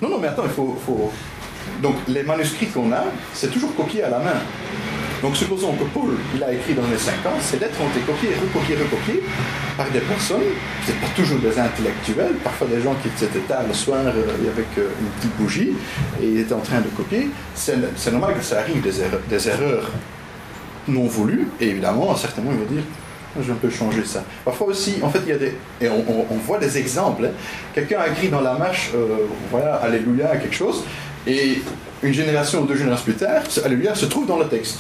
Non, non, mais attends, il faut... Donc les manuscrits qu'on a, c'est toujours copié à la main. Donc supposons que Paul, il a écrit dans les 50, ces lettres ont été copiées, recopiées, recopiées par des personnes, c'est pas toujours des intellectuels, parfois des gens qui étaient tard le soir euh, avec euh, une petite bougie et ils étaient en train de copier. C'est normal que ça arrive des erreurs, non voulues, et évidemment, certainement, il va dire je vais un peu changer ça. Parfois aussi, en fait, il y a des. Et on, voit des exemples. Hein. Quelqu'un a écrit dans la marche, euh, voilà, Alléluia, quelque chose, et une génération ou deux générations plus tard, Alléluia se trouve dans le texte.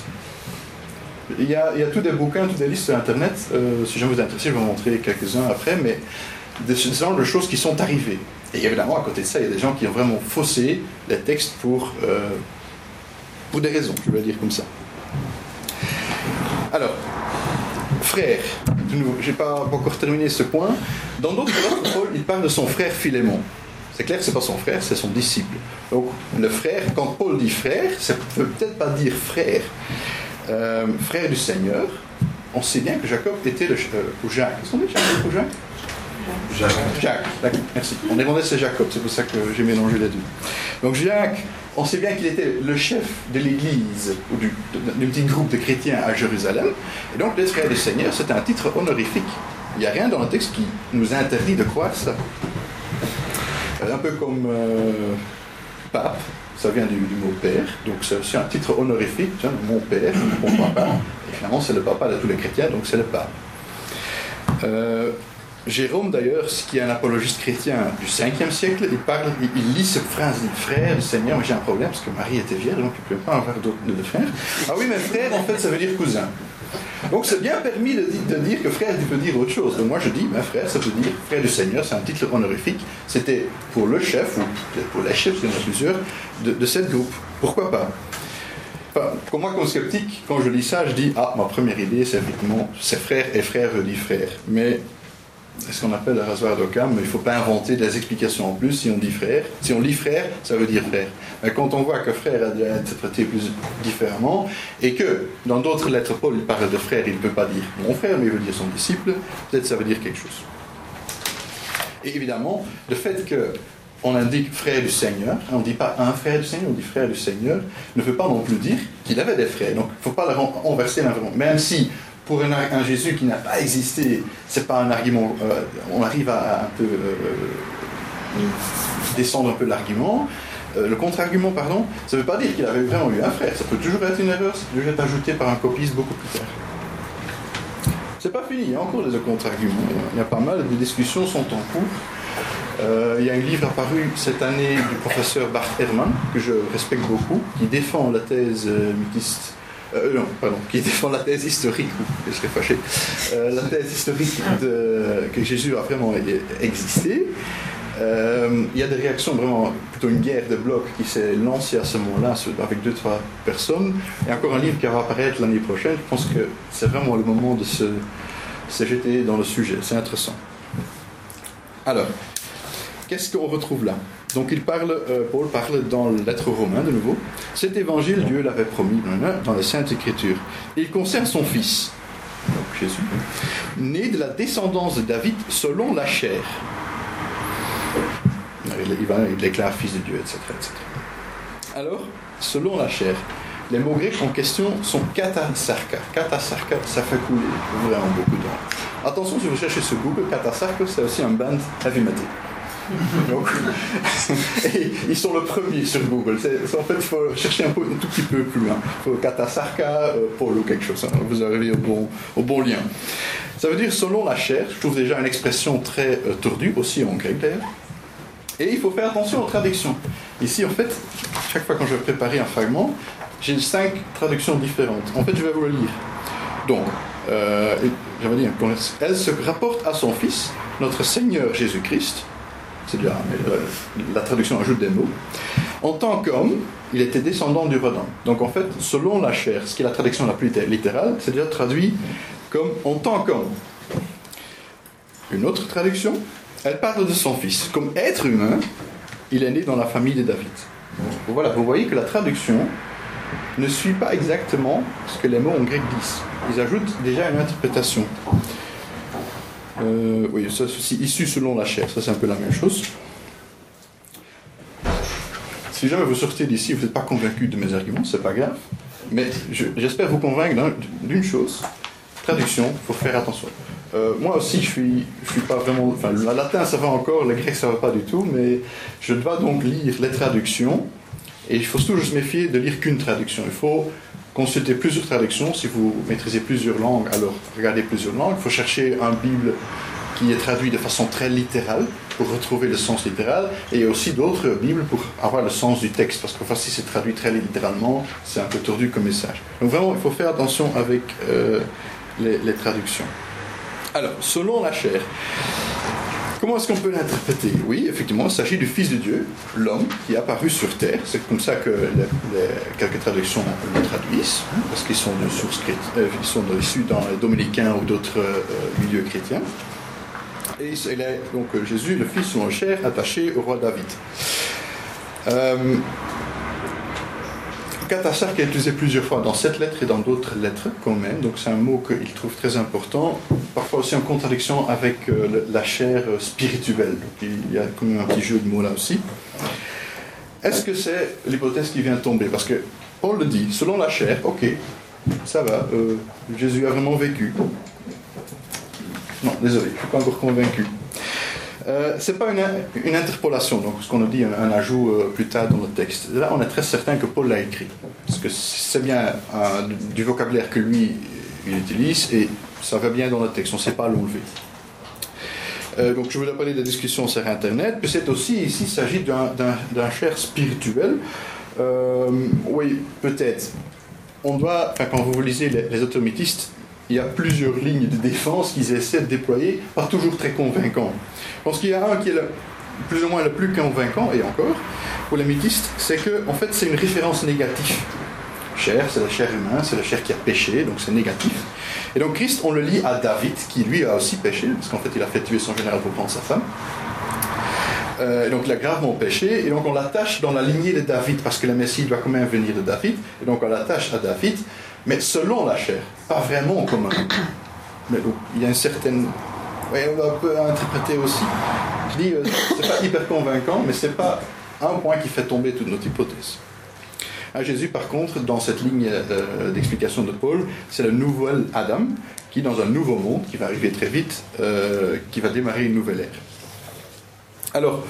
Il y, a, tous des bouquins, toutes des listes sur Internet. Euh, si jamais vous intéressez, je vais vous montrer quelques-uns après, mais des genre de choses qui sont arrivées. Et évidemment, à côté de ça, il y a des gens qui ont vraiment faussé les textes pour, euh, pour des raisons, je vais dire comme ça. Alors, frère, je n'ai pas encore terminé ce point. Dans d'autres Paul, il parle de son frère Philémon. C'est clair que ce n'est pas son frère, c'est son disciple. Donc, le frère, quand Paul dit frère, ça ne veut peut-être pas dire frère. Euh, frère du Seigneur, on sait bien que Jacob était le. Euh, ou Jacques. Est-ce qu'on dit Jacques ou Jacques? Jacques. Jacques, merci. On est c'est Jacob, c'est pour ça que j'ai mélangé les deux. Donc Jacques, on sait bien qu'il était le chef de l'église, ou d'un petit groupe de chrétiens à Jérusalem. Et donc les frères du Seigneur, c'est un titre honorifique. Il n'y a rien dans le texte qui nous interdit de croire ça. Euh, un peu comme pape, ça vient du, mot père, donc c'est un titre honorifique, mon père, mon papa, et finalement c'est le papa de tous les chrétiens, donc c'est le pape. Euh, Jérôme d'ailleurs, qui est un apologiste chrétien du 5e siècle, il, parle, il, lit cette phrase, il dit frère du Seigneur, mais j'ai un problème parce que Marie était vierge, donc il ne pouvait pas avoir d'autres de frères. Ah oui, mais frère en fait ça veut dire cousin. Donc c'est bien permis de, dire que frère peut dire autre chose. Moi je dis, ma frère, ça veut dire frère du Seigneur, c'est un titre honorifique. C'était pour le chef, ou pour les chefs, il y en a plusieurs, de, cette groupe. Pourquoi pas? Pour moi, comme sceptique, quand je lis ça, je dis Ah, ma première idée, c'est effectivement, c'est frère et frère dit frère. Mais ce qu'on appelle le rasoir d'Occam, mais il ne faut pas inventer des explications en plus si on dit frère. Si on lit frère, ça veut dire frère. Mais quand on voit que frère a été interprété plus différemment, et que dans d'autres lettres, Paul parle de frère, il ne peut pas dire mon frère, mais il veut dire son disciple, peut-être ça veut dire quelque chose. Et évidemment, le fait que on indique frère du Seigneur, on ne dit pas un frère du Seigneur, on dit frère du Seigneur, ne veut pas non plus dire qu'il avait des frères. Donc il ne faut pas renverser l'information. Même si pour un, Jésus qui n'a pas existé, c'est pas un argument. Euh, on arrive à, un peu euh, descendre un peu l'argument. Euh, le contre-argument, pardon, ça ne veut pas dire qu'il avait vraiment eu un frère. Ça peut toujours être une erreur, ça peut toujours être ajouté par un copiste beaucoup plus tard. C'est pas fini, il y a encore des contre-arguments. Il y a pas mal, des discussions sont en cours. il y a un livre apparu cette année du professeur Bart Herrmann, que je respecte beaucoup, qui défend la thèse mythiste euh, non, pardon, qui défend la thèse historique, je serais fâché, euh, la thèse historique que Jésus a vraiment existé. Euh, il y a des réactions vraiment, plutôt une guerre de blocs qui s'est lancée à ce moment-là avec deux, trois personnes. A encore un livre qui va apparaître l'année prochaine. Je pense que c'est vraiment le moment de se, se jeter dans le sujet. C'est intéressant. Alors, qu'est-ce qu'on retrouve là? Donc il parle, euh, Paul parle dans la lettre romain de nouveau. Cet évangile, Dieu l'avait promis dans la Sainte Écriture. Il concerne son fils, donc Jésus, né de la descendance de David selon la chair. Il, il déclare fils de Dieu, etc., etc. Alors, selon la chair, les mots grecs en question sont katasarka. Katasarka, ça fait couler vraiment beaucoup d'eau. Attention, si vous cherchez ce Google, katasarka, c'est aussi un band heavy. Donc, ils sont le premier sur Google. en fait, il faut chercher un, tout petit peu plus loin. Il faut Katasarka, euh, Paul ou quelque chose. Hein. Vous arrivez au bon, lien. Ça veut dire selon la chair. Je trouve déjà une expression très euh, tordue, aussi en grec d'ailleurs. Et il faut faire attention aux traductions. Ici, en fait, chaque fois quand je vais préparer un fragment, j'ai cinq traductions différentes. En fait, je vais vous le lire. Donc, euh, dire, elle se rapporte à son Fils, notre Seigneur Jésus-Christ, c'est mais euh, la traduction ajoute des mots. En tant qu'homme, il était descendant du Rodin. Donc en fait, selon la chair, ce qui est la traduction la plus littérale, c'est déjà traduit comme en tant qu'homme. Une autre traduction, elle parle de son fils. Comme être humain, il est né dans la famille de David. Voilà, vous voyez que la traduction ne suit pas exactement ce que les mots en grec disent. Ils ajoutent déjà une interprétation. Euh, oui, ça, c'est issu selon la chair, ça c'est un peu la même chose. Si jamais vous sortez d'ici, vous n'êtes pas convaincu de mes arguments, c'est pas grave. Mais j'espère vous convaincre d'une chose traduction, il faut faire attention. Euh, moi aussi, je suis, je suis pas vraiment. Enfin, le latin, ça va encore, le grec, ça va pas du tout, mais je dois donc lire les traductions. Et il faut toujours se méfier de lire qu'une traduction. Il faut consulter plusieurs traductions. Si vous maîtrisez plusieurs langues, alors regardez plusieurs langues. Il faut chercher un Bible qui est traduit de façon très littérale pour retrouver le sens littéral, et aussi d'autres Bibles pour avoir le sens du texte, parce que si c'est traduit très littéralement, c'est un peu tordu comme message. Donc vraiment, il faut faire attention avec euh, les, les traductions. Alors, selon la chair, Comment est-ce qu'on peut l'interpréter Oui, effectivement, il s'agit du Fils de Dieu, l'homme qui est apparu sur terre. C'est comme ça que les, quelques traductions le traduisent, hein, parce qu'ils sont euh, sont issus dans les dominicains ou d'autres euh, milieux chrétiens. Et il est donc Jésus, le Fils selon chair, attaché au roi David. Euh, Katassar qui est utilisé plusieurs fois dans cette lettre et dans d'autres lettres quand même, donc c'est un mot qu'il trouve très important, parfois aussi en contradiction avec euh, la chair euh, spirituelle, donc il y a quand même un petit jeu de mots là aussi. Est-ce que c'est l'hypothèse qui vient tomber? Parce que Paul le dit, selon la chair, ok, ça va, euh, Jésus a vraiment vécu. Non, désolé, je ne suis pas encore convaincu. Euh, ce n'est pas une, interpolation, donc ce qu'on a dit, un, ajout euh, plus tard dans le texte. Là, on est très certain que Paul l'a écrit, parce que c'est bien du vocabulaire que lui il utilise et ça va bien dans le texte, on ne sait pas l'enlever. Euh, donc je vous ai parlé des discussions sur Internet, puis c'est aussi ici il s'agit d'un cher spirituel. oui, peut-être. On doit, quand vous lisez les, les il y a plusieurs lignes de défense qu'ils essaient de déployer, pas toujours très convaincants. Je pense qu'il y a un qui est plus ou moins le plus convaincant, et encore, pour les mythistes, c'est que en fait c'est une référence négative. Chair, c'est la chair humaine, c'est la chair qui a péché, donc c'est négatif. Et donc Christ, on le lit à David, qui lui a aussi péché, parce qu'en fait il a fait tuer son général pour prendre sa femme. Euh, donc il a gravement péché, et donc on l'attache dans la lignée de David, parce que le Messie doit quand même venir de David, et donc on l'attache à David, mais selon la chair, pas vraiment comme un. Mais il y a une certaine. Oui, on peut interpréter aussi. Je dis, euh, c'est pas hyper convaincant, mais c'est pas un point qui fait tomber toute notre hypothèse. À Jésus, par contre, dans cette ligne euh, d'explication de Paul, c'est le nouvel Adam qui, dans un nouveau monde, qui va arriver très vite, euh, qui va démarrer une nouvelle ère. Alors,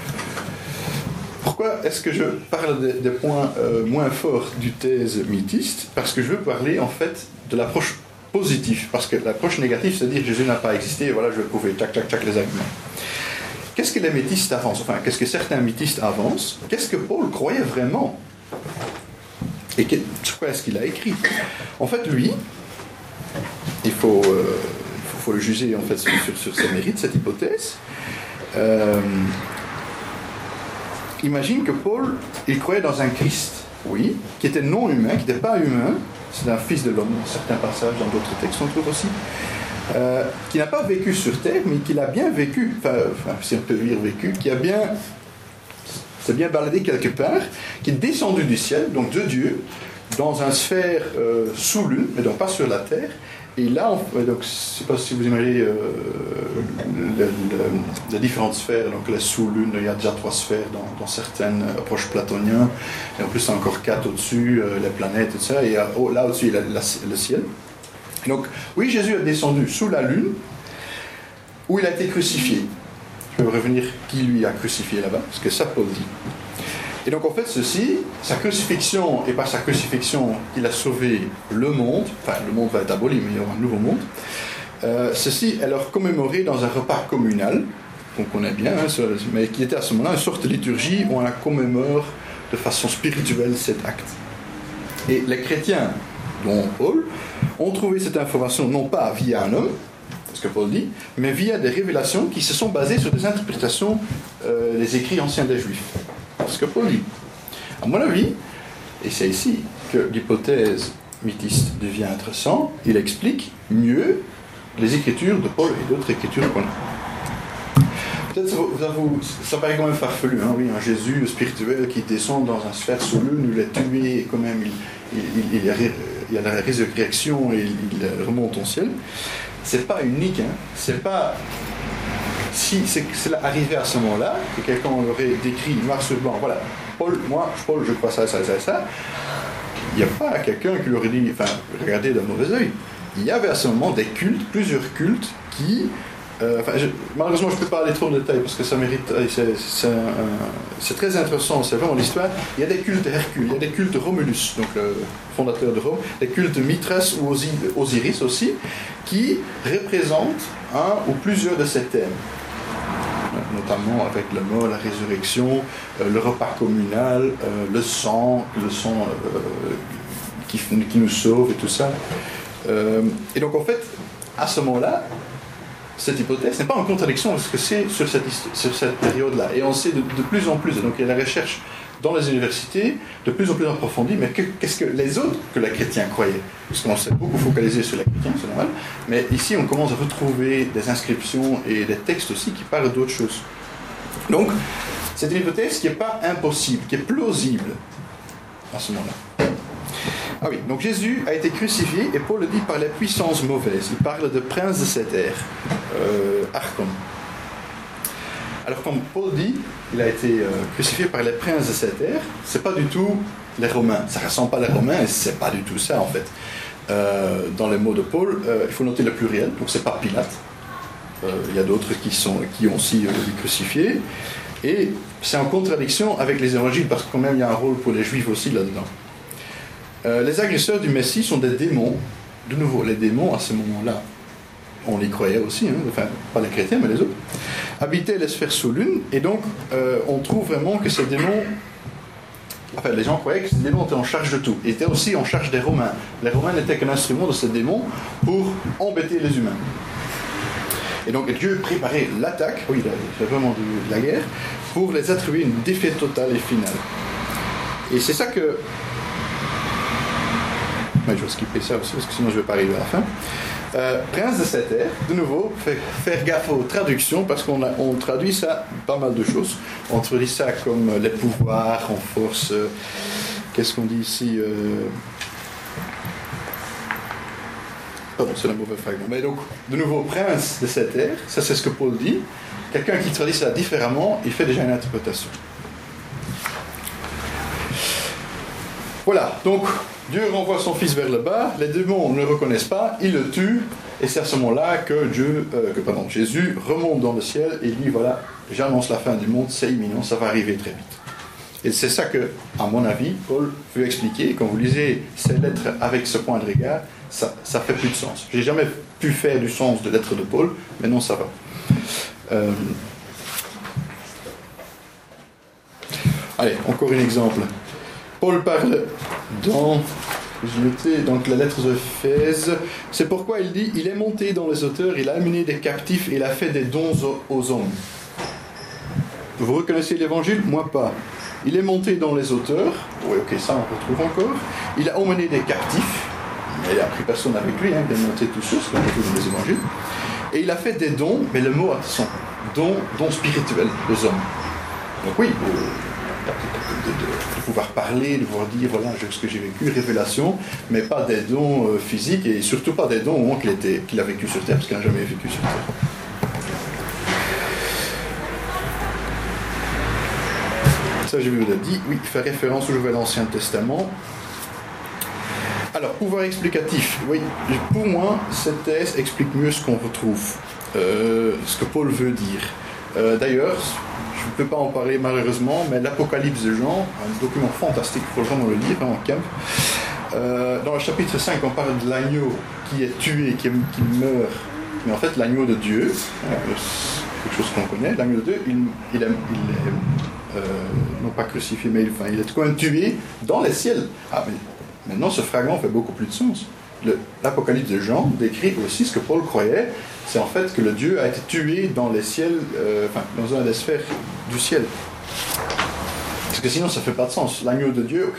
pourquoi est-ce que je parle des, points euh, moins forts du thèse mythiste Parce que je veux parler en fait de l'approche positive. Parce que l'approche négative, c'est dire Jésus n'a pas existé, voilà, je vais prouver, tchac, tchac, tchac, les arguments. Qu'est-ce que les mythistes avancent Enfin, qu'est-ce que certains mythistes avancent Qu'est-ce que Paul croyait vraiment Et sur quoi est-ce qu'il a écrit En fait, lui, il faut, euh, le juger en fait sur, sur, ses mérites, cette hypothèse. Euh, imagine que Paul, il croyait dans un Christ, oui, qui était non humain, qui n'était pas humain, c'est un fils de l'homme, certains passages, dans d'autres textes on trouve aussi, euh, qui n'a pas vécu sur terre, mais qui l'a bien vécu, enfin, si on peut dire vécu, qui a bien, s'est bien baladé quelque part, qui est descendu du ciel, donc de Dieu, dans un sphère euh, sous lune, mais donc pas sur la terre, Et là, donc, je ne sais pas si vous imaginez euh, les différentes sphères. Donc, la sous-lune, il y a déjà trois sphères dans, certaines approches platoniennes. Et en plus, encore quatre au-dessus, euh, les planètes, etc. Et oh, là au-dessus, il y a le ciel. Donc, oui, Jésus est descendu sous la lune, où il a été crucifié. Je peux revenir qui lui a crucifié là-bas, parce que ça, Paul dit. Et donc en fait, ceci, sa crucifixion, et par sa crucifixion, il a sauvé le monde, enfin le monde va être aboli, mais il y aura un nouveau monde. Euh, ceci est leur commémoré dans un repas communal, qu'on connaît bien, hein, mais qui était à ce moment-là une sorte de liturgie où on la commémore de façon spirituelle cet acte. Et les chrétiens, dont Paul, ont trouvé cette information non pas via un homme, ce que Paul dit, mais via des révélations qui se sont basées sur des interprétations euh, des écrits anciens des Juifs ce que Paul dit. À mon avis, et c'est ici que l'hypothèse mythiste devient intéressante, il explique mieux les écritures de Paul et d'autres écritures qu'on a. Peut-être ça, ça paraît quand même farfelu, hein, oui, un Jésus spirituel qui descend dans un sphère sous lune, il est tué, et quand même il, il, y a, la résurrection et il, remonte au ciel. C'est pas unique, hein, c'est pas si c'est arrivé à ce moment-là, que quelqu'un aurait décrit noir blanc, voilà, Paul, moi, Paul, je crois ça, ça, ça, ça, il n'y a pas quelqu'un qui aurait dit, enfin, regardez d'un mauvais oeil. Il y avait à ce moment des cultes, plusieurs cultes, qui euh, malheureusement, je ne peux pas aller trop en détail parce que ça mérite. Euh, c'est très intéressant, c'est vraiment l'histoire. Il y a des cultes Hercule, il y a des cultes Romulus, donc le fondateur de Rome, des cultes Mithras ou Osiris aussi, qui représentent un ou plusieurs de ces thèmes notamment avec la mort, la résurrection, euh, le repas communal, euh, le sang, le sang euh, qui, nous sauve et tout ça. et donc en fait, à ce moment-là, cette hypothèse n'est pas en contradiction avec ce que c'est sur cette, sur cette période-là. Et on sait de, de, plus en plus, donc il y a la recherche dans les universités de plus en plus approfondie, mais qu'est-ce que les autres que les chrétiens croyaient Parce qu'on s'est beaucoup focalisé sur les chrétiens, c'est normal, mais ici on commence à retrouver des inscriptions et des textes aussi qui parlent d'autres choses. Donc, c'est une hypothèse qui n'est pas impossible, qui est plausible à ce moment-là. Ah oui, donc Jésus a été crucifié, et Paul le dit par les puissances mauvaises. Il parle de prince de cette ère, euh, Archon. Alors comme Paul dit, il a été euh, crucifié par les princes de cette ère, c'est pas du tout les Romains. Ça ressemble pas les Romains, et c'est pas du tout ça en fait. Euh, dans les mots de Paul, euh, il faut noter le pluriel, donc c'est pas Pilate. Il y a d'autres qui, qui ont aussi crucifié. Et c'est en contradiction avec les évangiles, parce que même il y a un rôle pour les juifs aussi là-dedans. les agresseurs du Messie sont des démons. De nouveau, les démons à ce moment-là, on y croyait aussi, hein, enfin pas les chrétiens mais les autres, habitaient les sphères sous lune, et donc euh, on trouve vraiment que ces démons, enfin les gens croyaient que ces démons étaient en charge de tout, ils étaient aussi en charge des Romains. Les Romains n'étaient qu'un instrument de ces démons pour embêter les humains. Et donc Dieu préparait l'attaque, oui, c'est vraiment de, la guerre, pour les attribuer une défaite totale et finale. Et c'est ça que... je vais skipper ça aussi, parce que sinon je ne vais pas arriver à la fin. Euh, prince de cette ère, de nouveau, faire gaffe aux traductions parce qu'on on traduit ça pas mal de choses. On traduit ça comme les pouvoirs en force. Euh, qu'est-ce qu'on dit ici euh... Pardon, c'est le mauvais fragment. Mais donc, de nouveau, prince de cette ère, ça c'est ce que Paul dit. Quelqu'un qui traduit ça différemment, il fait déjà une interprétation. Voilà, donc Dieu renvoie son fils vers le bas, les démons ne le reconnaissent pas, ils le tuent, et c'est à ce moment-là que, Dieu, euh, que pardon, Jésus remonte dans le ciel et dit voilà, j'annonce la fin du monde, c'est imminent, ça va arriver très vite. Et c'est ça que, à mon avis, Paul veut expliquer. quand vous lisez ces lettres avec ce point de regard, ça, ça fait plus de sens. J'ai jamais pu faire du sens de lettres de Paul, mais non, ça va. Euh, allez, encore un exemple. Paul parle dans la lettre de Éphèse. C'est pourquoi il dit il est monté dans les auteurs, il a amené des captifs, il a fait des dons aux hommes. Vous reconnaissez l'évangile? Moi pas. Il est monté dans les auteurs. Oui, ok, ça on retrouve encore. Il a emmené des captifs. Mais il n'a pris personne avec lui, hein, il est monté tout seul, ce qu'on retrouve dans les évangiles. Et il a fait des dons, mais le mot a son dons, dons spirituels aux hommes. Donc oui, de, pouvoir parler, de pouvoir dire voilà ce que j'ai vécu, révélation, mais pas des dons euh, physiques et surtout pas des dons qu'il qu'il a vécu sur Terre, parce qu'il n'a jamais vécu sur Terre. Ça, je vous l'ai dit, oui, fait référence au Nouvel Ancien Testament. Alors, pouvoir explicatif, oui, pour moi, cette thèse explique mieux ce qu'on retrouve, euh, ce que Paul veut dire. Euh, d'ailleurs, je ne peux pas en parler malheureusement, mais l'Apocalypse de Jean, un document fantastique, il faut vraiment le lire hein, en camp. Euh, dans le chapitre 5, on parle de l'agneau qui est tué, qui, meurt, mais en fait l'agneau de Dieu, hein, quelque chose qu'on connaît, l'agneau de Dieu, il, il, est, non pas crucifié, mais il est quand même tué dans les ciels. Ah, mais maintenant ce fragment fait beaucoup plus de sens. L'Apocalypse de Jean décrit aussi ce que Paul croyait, c'est en fait que le Dieu a été tué dans les ciels, euh, enfin, dans un des sphères du ciel. Parce que sinon, ça ne fait pas de sens. L'agneau de Dieu,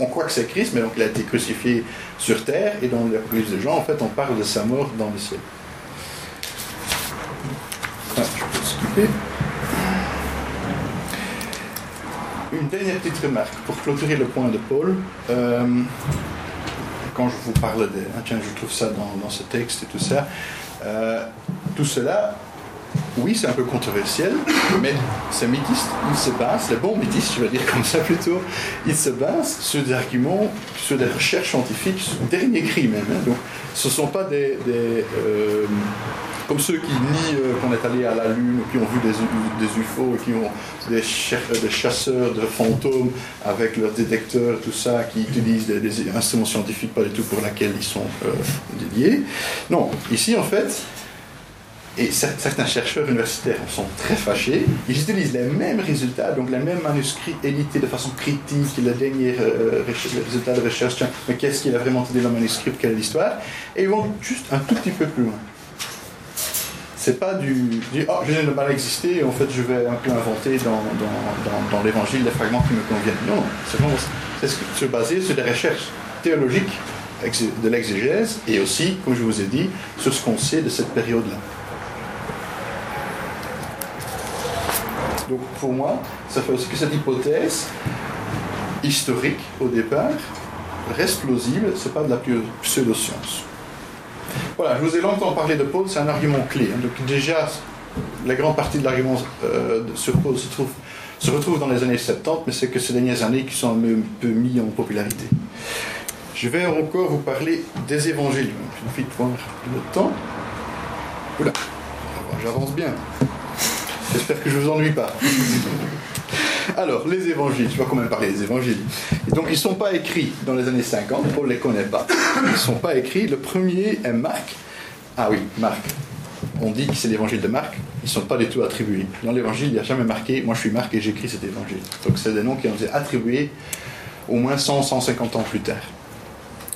on croit que c'est Christ, mais donc il a été crucifié sur terre, et dans l'Apocalypse de Jean, en fait, on parle de sa mort dans le ciel. Ah, je peux skipper. Une dernière petite remarque pour clôturer le point de Paul. Euh, quand je vous parle de. Ah, tiens, je trouve ça dans ce texte et tout ça. Euh, tout cela, oui, c'est un peu controversiel, mais c'est mythiste. Il se base, les bons mythistes, je vais dire comme ça plutôt, il se base sur des arguments, sur des recherches scientifiques, sur le dernier cri même. Hein. Donc, ce ne sont pas des, euh, comme ceux qui nient euh, qu'on est allé à la Lune, qui ont vu des, des UFO, qui ont des, des, chasseurs de fantômes avec leurs détecteurs, tout ça, qui utilisent des, instruments scientifiques pas du tout pour lesquels ils sont dédiés. Non, ici en fait, et certains chercheurs universitaires sont très fâchés. Ils utilisent les mêmes résultats, donc les mêmes manuscrits édités de façon critique, les derniers euh, résultats de recherche. mais qu'est-ce qu'il a vraiment dit dans le manuscrit, quelle est l'histoire? Et ils vont juste un tout petit peu plus loin. C'est pas du, du oh, viens de mal exister, en fait je vais un peu inventer dans, dans, dans, l'évangile des fragments qui me conviennent. Non, c'est vraiment se baser sur des recherches théologiques de l'exégèse et aussi, comme je vous ai dit, sur ce qu'on sait de cette période-là. Donc pour moi, ça fait aussi que cette hypothèse historique au départ reste plausible, c'est pas de la pseudo-science. Voilà, je vous ai longtemps parlé de Paul, c'est un argument clé. Hein. Donc déjà, la grande partie de l'argument euh, sur Paul se, trouve, se retrouve dans les années 70, mais c'est que ces dernières années qui sont un peu mis en popularité. Je vais encore vous parler des évangiles. Je vais voir le temps. Oula, j'avance bien. J'espère que je ne vous ennuie pas. Alors, les évangiles, je vais quand même parler des évangiles. Donc, ils ne sont pas écrits dans les années 50, Paul ne les connaît pas. Ils ne sont pas écrits. Le premier est Marc. Ah oui, Marc. On dit que c'est l'évangile de Marc, ils ne sont pas du tout attribués. Dans l'évangile, il n'y a jamais marqué Moi je suis Marc et j'écris cet évangile. Donc, c'est des noms qui ont été attribués au moins 100, 150 ans plus tard.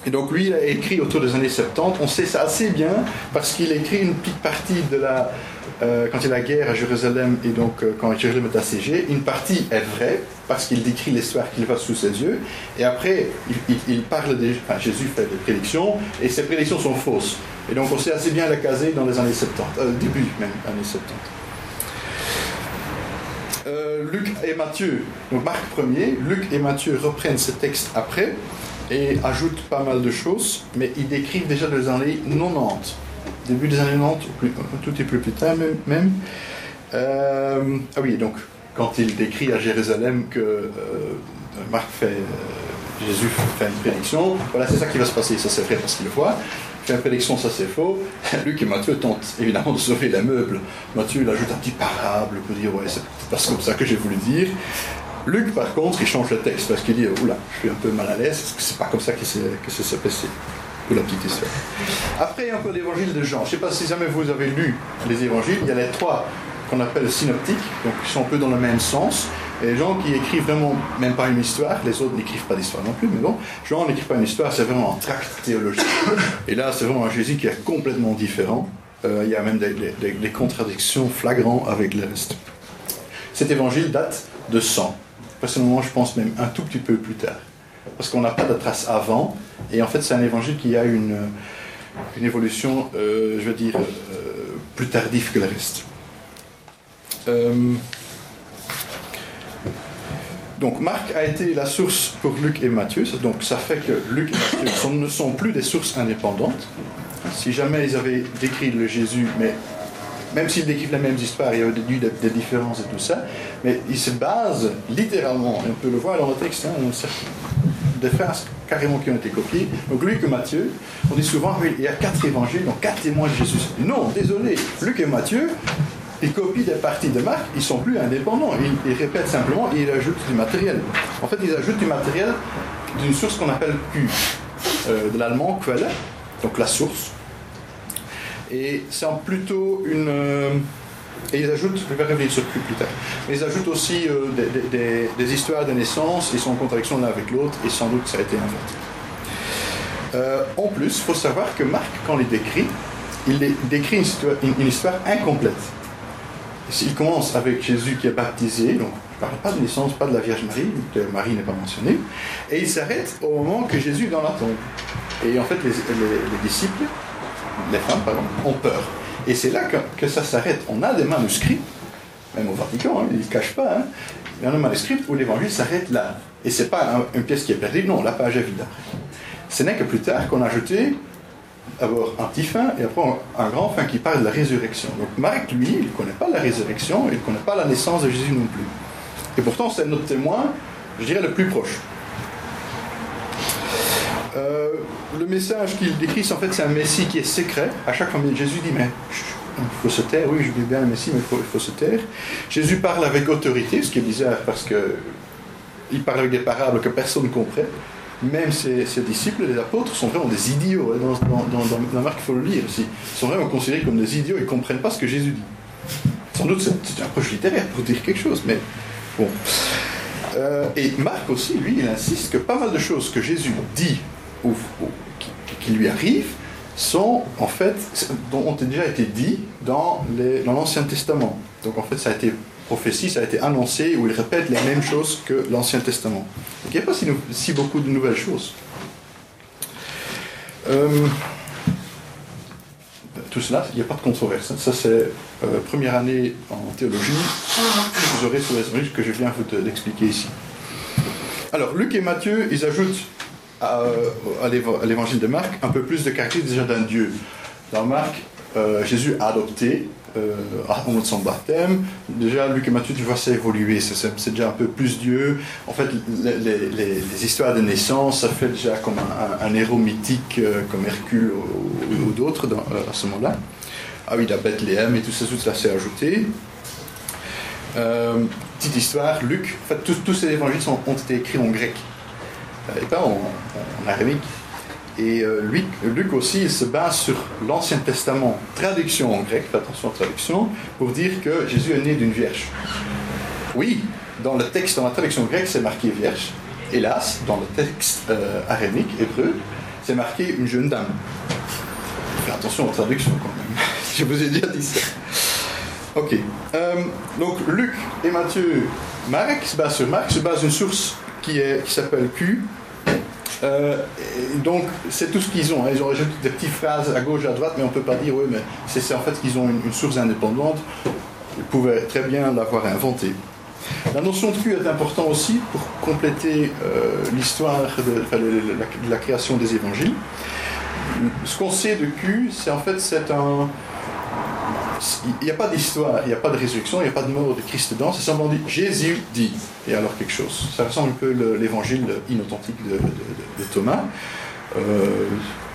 Et donc lui, il a écrit autour des années 70. On sait ça assez bien parce qu'il a écrit une petite partie de la, euh, quand il y a la guerre à Jérusalem et donc euh, quand Jérusalem est assiégée, une partie est vraie parce qu'il décrit l'histoire qu'il voit sous ses yeux, et après il, parle des, enfin, Jésus fait des prédictions et ces prédictions sont fausses. Et donc on sait assez bien la caser dans les années 70, euh, début même années 70. Luc et Matthieu, donc Marc 1er, Luc et Matthieu reprennent ce texte après et ajoutent pas mal de choses, mais ils décrivent déjà les années 90 début des années 90, tout est plus plus tard même. Euh, ah oui, donc quand il décrit à Jérusalem que euh, Marc fait, euh, Jésus fait une prédiction, voilà, c'est ça qui va se passer, ça c'est vrai parce qu'il le voit. Fait une prédiction, ça c'est faux. Luc et Matthieu tentent évidemment de sauver les meubles. Matthieu il ajoute un petit parable pour dire ouais, c'est parce comme ça que j'ai voulu dire. Luc, par contre, il change le texte parce qu'il dit Oula, je suis un peu mal à l'aise, c'est pas comme ça que ça s'est passé pour la petite histoire. Après, il y a l'évangile de Jean. Je ne sais pas si jamais vous avez lu les évangiles. Il y a les trois qu'on appelle synoptiques, donc qui sont un peu dans le même sens. Et gens qui écrivent vraiment même pas une histoire, les autres n'écrivent pas d'histoire non plus, mais bon, Jean n'écrit pas une histoire, c'est vraiment un tract théologique. Et là, c'est vraiment un Jésus qui est complètement différent. Euh, il y a même des, contradictions flagrantes avec le reste. Cet évangile date de 100. Personnellement, je pense même un tout petit peu plus tard. Parce qu'on n'a pas de traces avant, et en fait, c'est un évangile qui a une, évolution, euh, je veux dire, euh, plus tardive que le reste. Euh, Donc Marc a été la source pour Luc et Matthieu, donc ça fait que Luc et Matthieu ne sont plus des sources indépendantes. Si jamais ils avaient décrit le Jésus, mais même s'ils décrivent les mêmes histoires, il y a des, des, différences et tout ça, mais ils se basent littéralement, et on peut le voir dans le texte, hein, des phrases carrément qui ont été copiées. Donc Luc et Matthieu, on dit souvent il y a quatre évangiles, donc quatre témoins de Jésus. Non, désolé, Luc et Matthieu, ils copient des parties de Marc, ils sont plus indépendants, ils, répètent simplement et ils ajoutent du matériel. En fait, ils ajoutent du matériel d'une source qu'on appelle Q, euh, de l'allemand Quelle, donc la source. Et c'est plutôt une. Euh, et ils ajoutent, je vais revenir sur Q plus tard, mais ils ajoutent aussi euh, des, histoires de naissance, ils sont en contradiction l'un avec l'autre, et sans doute ça a été inventé. en plus, il faut savoir que Marc, quand il décrit, il décrit une histoire incomplète. Il commence avec Jésus qui est baptisé, donc je ne parle pas de naissance, pas de la Vierge Marie, Marie n'est pas mentionnée, et il s'arrête au moment que Jésus est dans la tombe. Et en fait, les, disciples, les femmes, pardon, ont peur. Et c'est là que, ça s'arrête. On a des manuscrits, même au Vatican, hein, ils ne cachent pas, hein, il y a un manuscrit où l'évangile s'arrête là. Et ce n'est pas une pièce qui est perdue, non, la page est vide. Ce n'est que plus tard qu'on a ajouté d'abord un petit fin et après un grand fin qui parle de la résurrection. Donc Marc, lui, il ne connaît pas la résurrection, il ne connaît pas la naissance de Jésus non plus. Et pourtant, c'est notre témoin, je dirais, le plus proche. Euh, le message qu'il décrit, en fait, c'est un Messie qui est secret. À chaque fois, Jésus dit, mais il faut se taire, oui, je dis bien le Messie, mais il faut, se taire. Jésus parle avec autorité, ce qui est bizarre parce que il parle avec des parables que personne ne comprend même ses, disciples, les apôtres, sont vraiment des idiots. Dans, dans, dans, Marc, il faut le lire aussi. Ils sont vraiment considérés comme des idiots, ils ne comprennent pas ce que Jésus dit. Sans doute, c'est une approche littéraire pour dire quelque chose, mais bon. Euh, et Marc aussi, lui, il insiste que pas mal de choses que Jésus dit qui, lui arrivent sont en fait, ont déjà été dit dans l'Ancien Testament. Donc en fait, ça a été prophétie, ça a été annoncé, où il répète les mêmes choses que l'Ancien Testament. il n'y a pas si, beaucoup de nouvelles choses. Euh, tout cela, il n'y a pas de controverse. Ça, c'est euh, première année en théologie. Vous aurez sur les que je viens vous l'expliquer ici. Alors, Luc et Matthieu, ils ajoutent à, à l'évangile de Marc un peu plus de caractéristiques déjà d'un Dieu. Dans Marc, euh, Jésus a adopté euh, au moment de son baptême. Déjà, Luc et Matthieu, tu vois ça évoluer, c'est déjà un peu plus Dieu. En fait, les, histoires de naissance, ça fait déjà comme un, héros mythique euh, comme Hercule ou, d'autres euh, à ce moment-là. Ah oui, la Bethléem et tout ça, tout ça s'est ajouté. petite histoire, Luc, en fait, tous, ces évangiles ont été écrits en grec et pas en, en araméque. Et euh, Luc, aussi, il se base sur l'Ancien Testament, traduction en grec, attention à la traduction, pour dire que Jésus est né d'une vierge. Oui, dans le texte, dans la traduction grecque, c'est marqué vierge. Hélas, dans le texte euh, arémique, hébreu, c'est marqué une jeune dame. Faites attention aux traductions quand même. Je vous ai déjà dit ça. Ok. Euh, donc Luc et Matthieu, Marc se base sur Marc, se base sur une source qui, s'appelle Q, euh, donc, c'est tout ce qu'ils ont. Hein. Ils ont rajouté des petites phrases à gauche, à droite, mais on ne peut pas dire, oui, mais c'est en fait qu'ils ont une, source indépendante. Ils pouvaient très bien l'avoir inventée. La notion de Q est importante aussi pour compléter euh, l'histoire de, la création des évangiles. Ce qu'on sait de Q, c'est en fait c'est un, il n'y a pas d'histoire, il n'y a pas de résurrection, il n'y a pas de mort de Christ dedans, c'est simplement dit Jésus dit, et alors quelque chose. Ça ressemble un peu l'évangile inauthentique de, Thomas. Euh,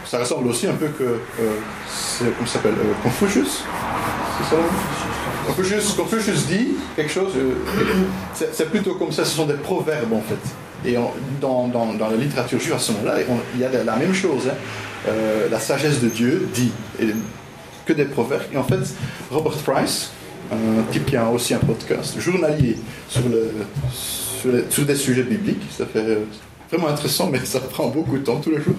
ça ressemble aussi un peu que. Euh, comment s'appelle euh, Confucius C'est ça? Confucius, Confucius dit quelque chose. c'est plutôt comme ça, ce sont des proverbes en fait. Et dans, la littérature juive à ce moment-là, il y a la même chose. Hein. la sagesse de Dieu dit. Que des proverbes. Et en fait, Robert Price, un type qui a aussi un podcast journalier sur, des sujets bibliques, ça fait vraiment intéressant, mais ça prend beaucoup de temps tous les jours.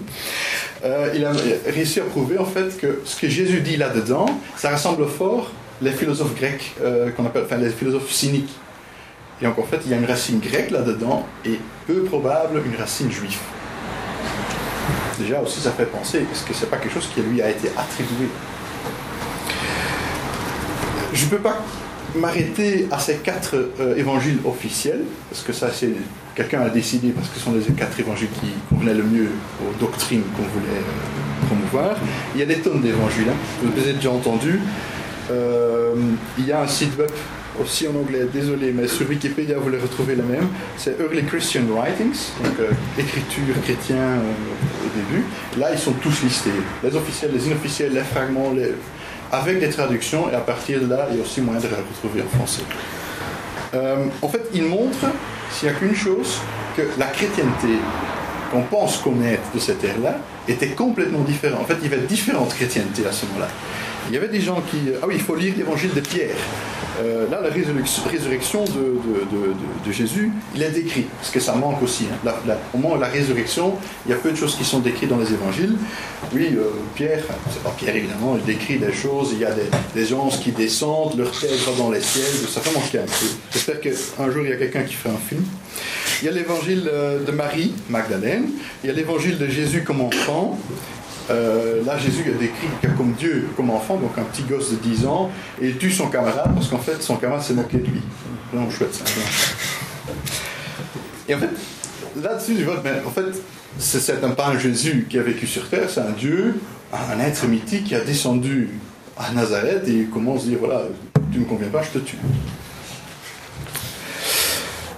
Euh, il a réussi à prouver en fait que ce que Jésus dit là-dedans, ça ressemble fort les philosophes grecs euh, qu'on appelle, enfin les philosophes cyniques. Et donc en fait, il y a une racine grecque là-dedans et peu probable une racine juive. Déjà aussi, ça fait penser, est-ce que c'est pas quelque chose qui lui a été attribué je ne peux pas m'arrêter à ces quatre euh, évangiles officiels, parce que ça, c'est quelqu'un a décidé, parce que ce sont les quatre évangiles qui convenaient le mieux aux doctrines qu'on voulait euh, promouvoir. Il y a des tonnes d'évangiles, hein. vous avez déjà entendu. Euh, il y a un site web aussi en anglais, désolé, mais sur Wikipédia vous les retrouvez la même. C'est Early Christian Writings, donc écriture chrétien au début. Là, ils sont tous listés, les officiels, les inofficiels, les fragments, les avec des traductions, et à partir de là, il y a aussi moyen de les retrouver en français. Euh, en fait, il montre, s'il n'y a qu'une chose, que la chrétienté qu'on pense connaître de cette ère-là était complètement différente. En fait, il y avait différentes chrétientés à ce moment-là. Il y avait des gens qui... Ah oui, il faut lire l'évangile de Pierre. Euh, là, la résurrection de, Jésus, il est décrit, parce que ça manque aussi. Hein. au moment de la résurrection, il y a peu de choses qui sont décrites dans les évangiles. Oui, euh, Pierre, c'est pas Pierre évidemment, il décrit des choses, il y a des, anges qui descendent, leur tête va dans les ciels, ça fait manquer un peu. J'espère qu'un jour il y a quelqu'un qui fera un film. Il y a l'évangile euh, de Marie, Magdalène, il y a l'évangile de Jésus comme enfant, euh, là, Jésus a décrit comme Dieu, comme enfant, donc un petit gosse de 10 ans, et il tue son camarade parce qu'en fait, son camarade s'est moqué de lui. Vraiment chouette ça. Et en fait, là-dessus, je vois, mais en fait, c'est pas un Jésus qui a vécu sur terre, c'est un Dieu, un être mythique qui a descendu à Nazareth et commence à dire voilà, tu ne me conviens pas, je te tue.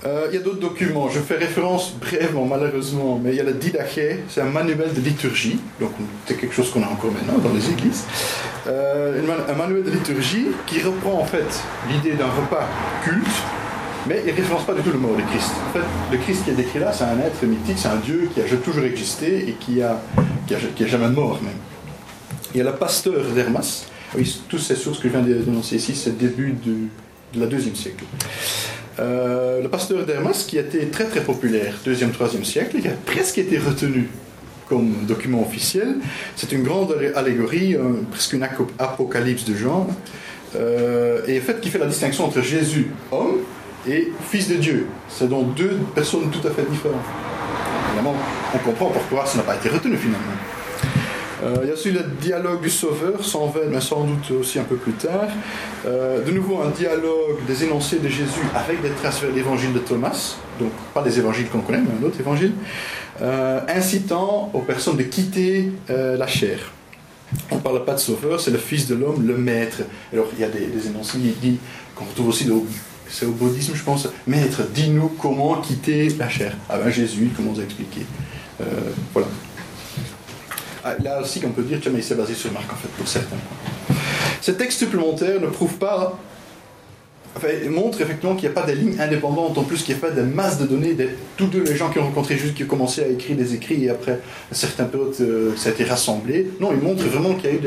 Euh, il y a d'autres documents. Je fais référence brièvement, malheureusement, mais il y a le Didaché, c'est un manuel de liturgie, donc c'est quelque chose qu'on a encore maintenant dans les églises. Euh, un manuel de liturgie qui reprend en fait l'idée d'un repas culte, mais il ne référence pas du tout le mort de Christ. En fait, le Christ qui est décrit là, c'est un être mythique, c'est un Dieu qui a toujours existé et qui a, qui a, jamais mort même. Il y a le pasteur d'Hermas. Oui, toutes ces sources que je viens de dénoncer ici, c'est le début du, de la deuxième siècle. Euh, le pasteur d'Hermas, qui a été très très populaire, 2e, 3e siècle, qui a presque été retenu comme document officiel, c'est une grande allégorie, presque une apocalypse de genre, euh, et en fait qui fait la distinction entre Jésus, homme, et fils de Dieu. C'est donc deux personnes tout à fait différentes. Évidemment, on comprend pourquoi ça n'a pas été retenu finalement. Euh, il y a aussi le dialogue du Sauveur, sans veine, mais sans doute aussi un peu plus tard. Euh, de nouveau, un dialogue des énoncés de Jésus avec des traces vers l'évangile de Thomas, donc pas des évangiles qu'on connaît, mais un autre évangile, euh, incitant aux personnes de quitter la chair. On ne parle pas de sauveur, c'est le Fils de l'homme, le Maître. Alors il y a des, énoncés dit, qu'on retrouve aussi c'est au bouddhisme, je pense. Maître, dis-nous comment quitter la chair. Ah ben Jésus, comment vous expliquer Voilà. Ah, là aussi, on peut dire, que mais il s'est basé sur Marc, en fait, pour certains. Ces textes supplémentaires ne prouvent pas Enfin, montre effectivement qu'il n'y a pas des lignes indépendantes, en plus qu'il n'y a pas des masses de données, tous les gens qui ont rencontré juste qui ont commencé à écrire des écrits et après certains périodes euh, ça a été rassemblé. Non, il montre vraiment qu'il y a eu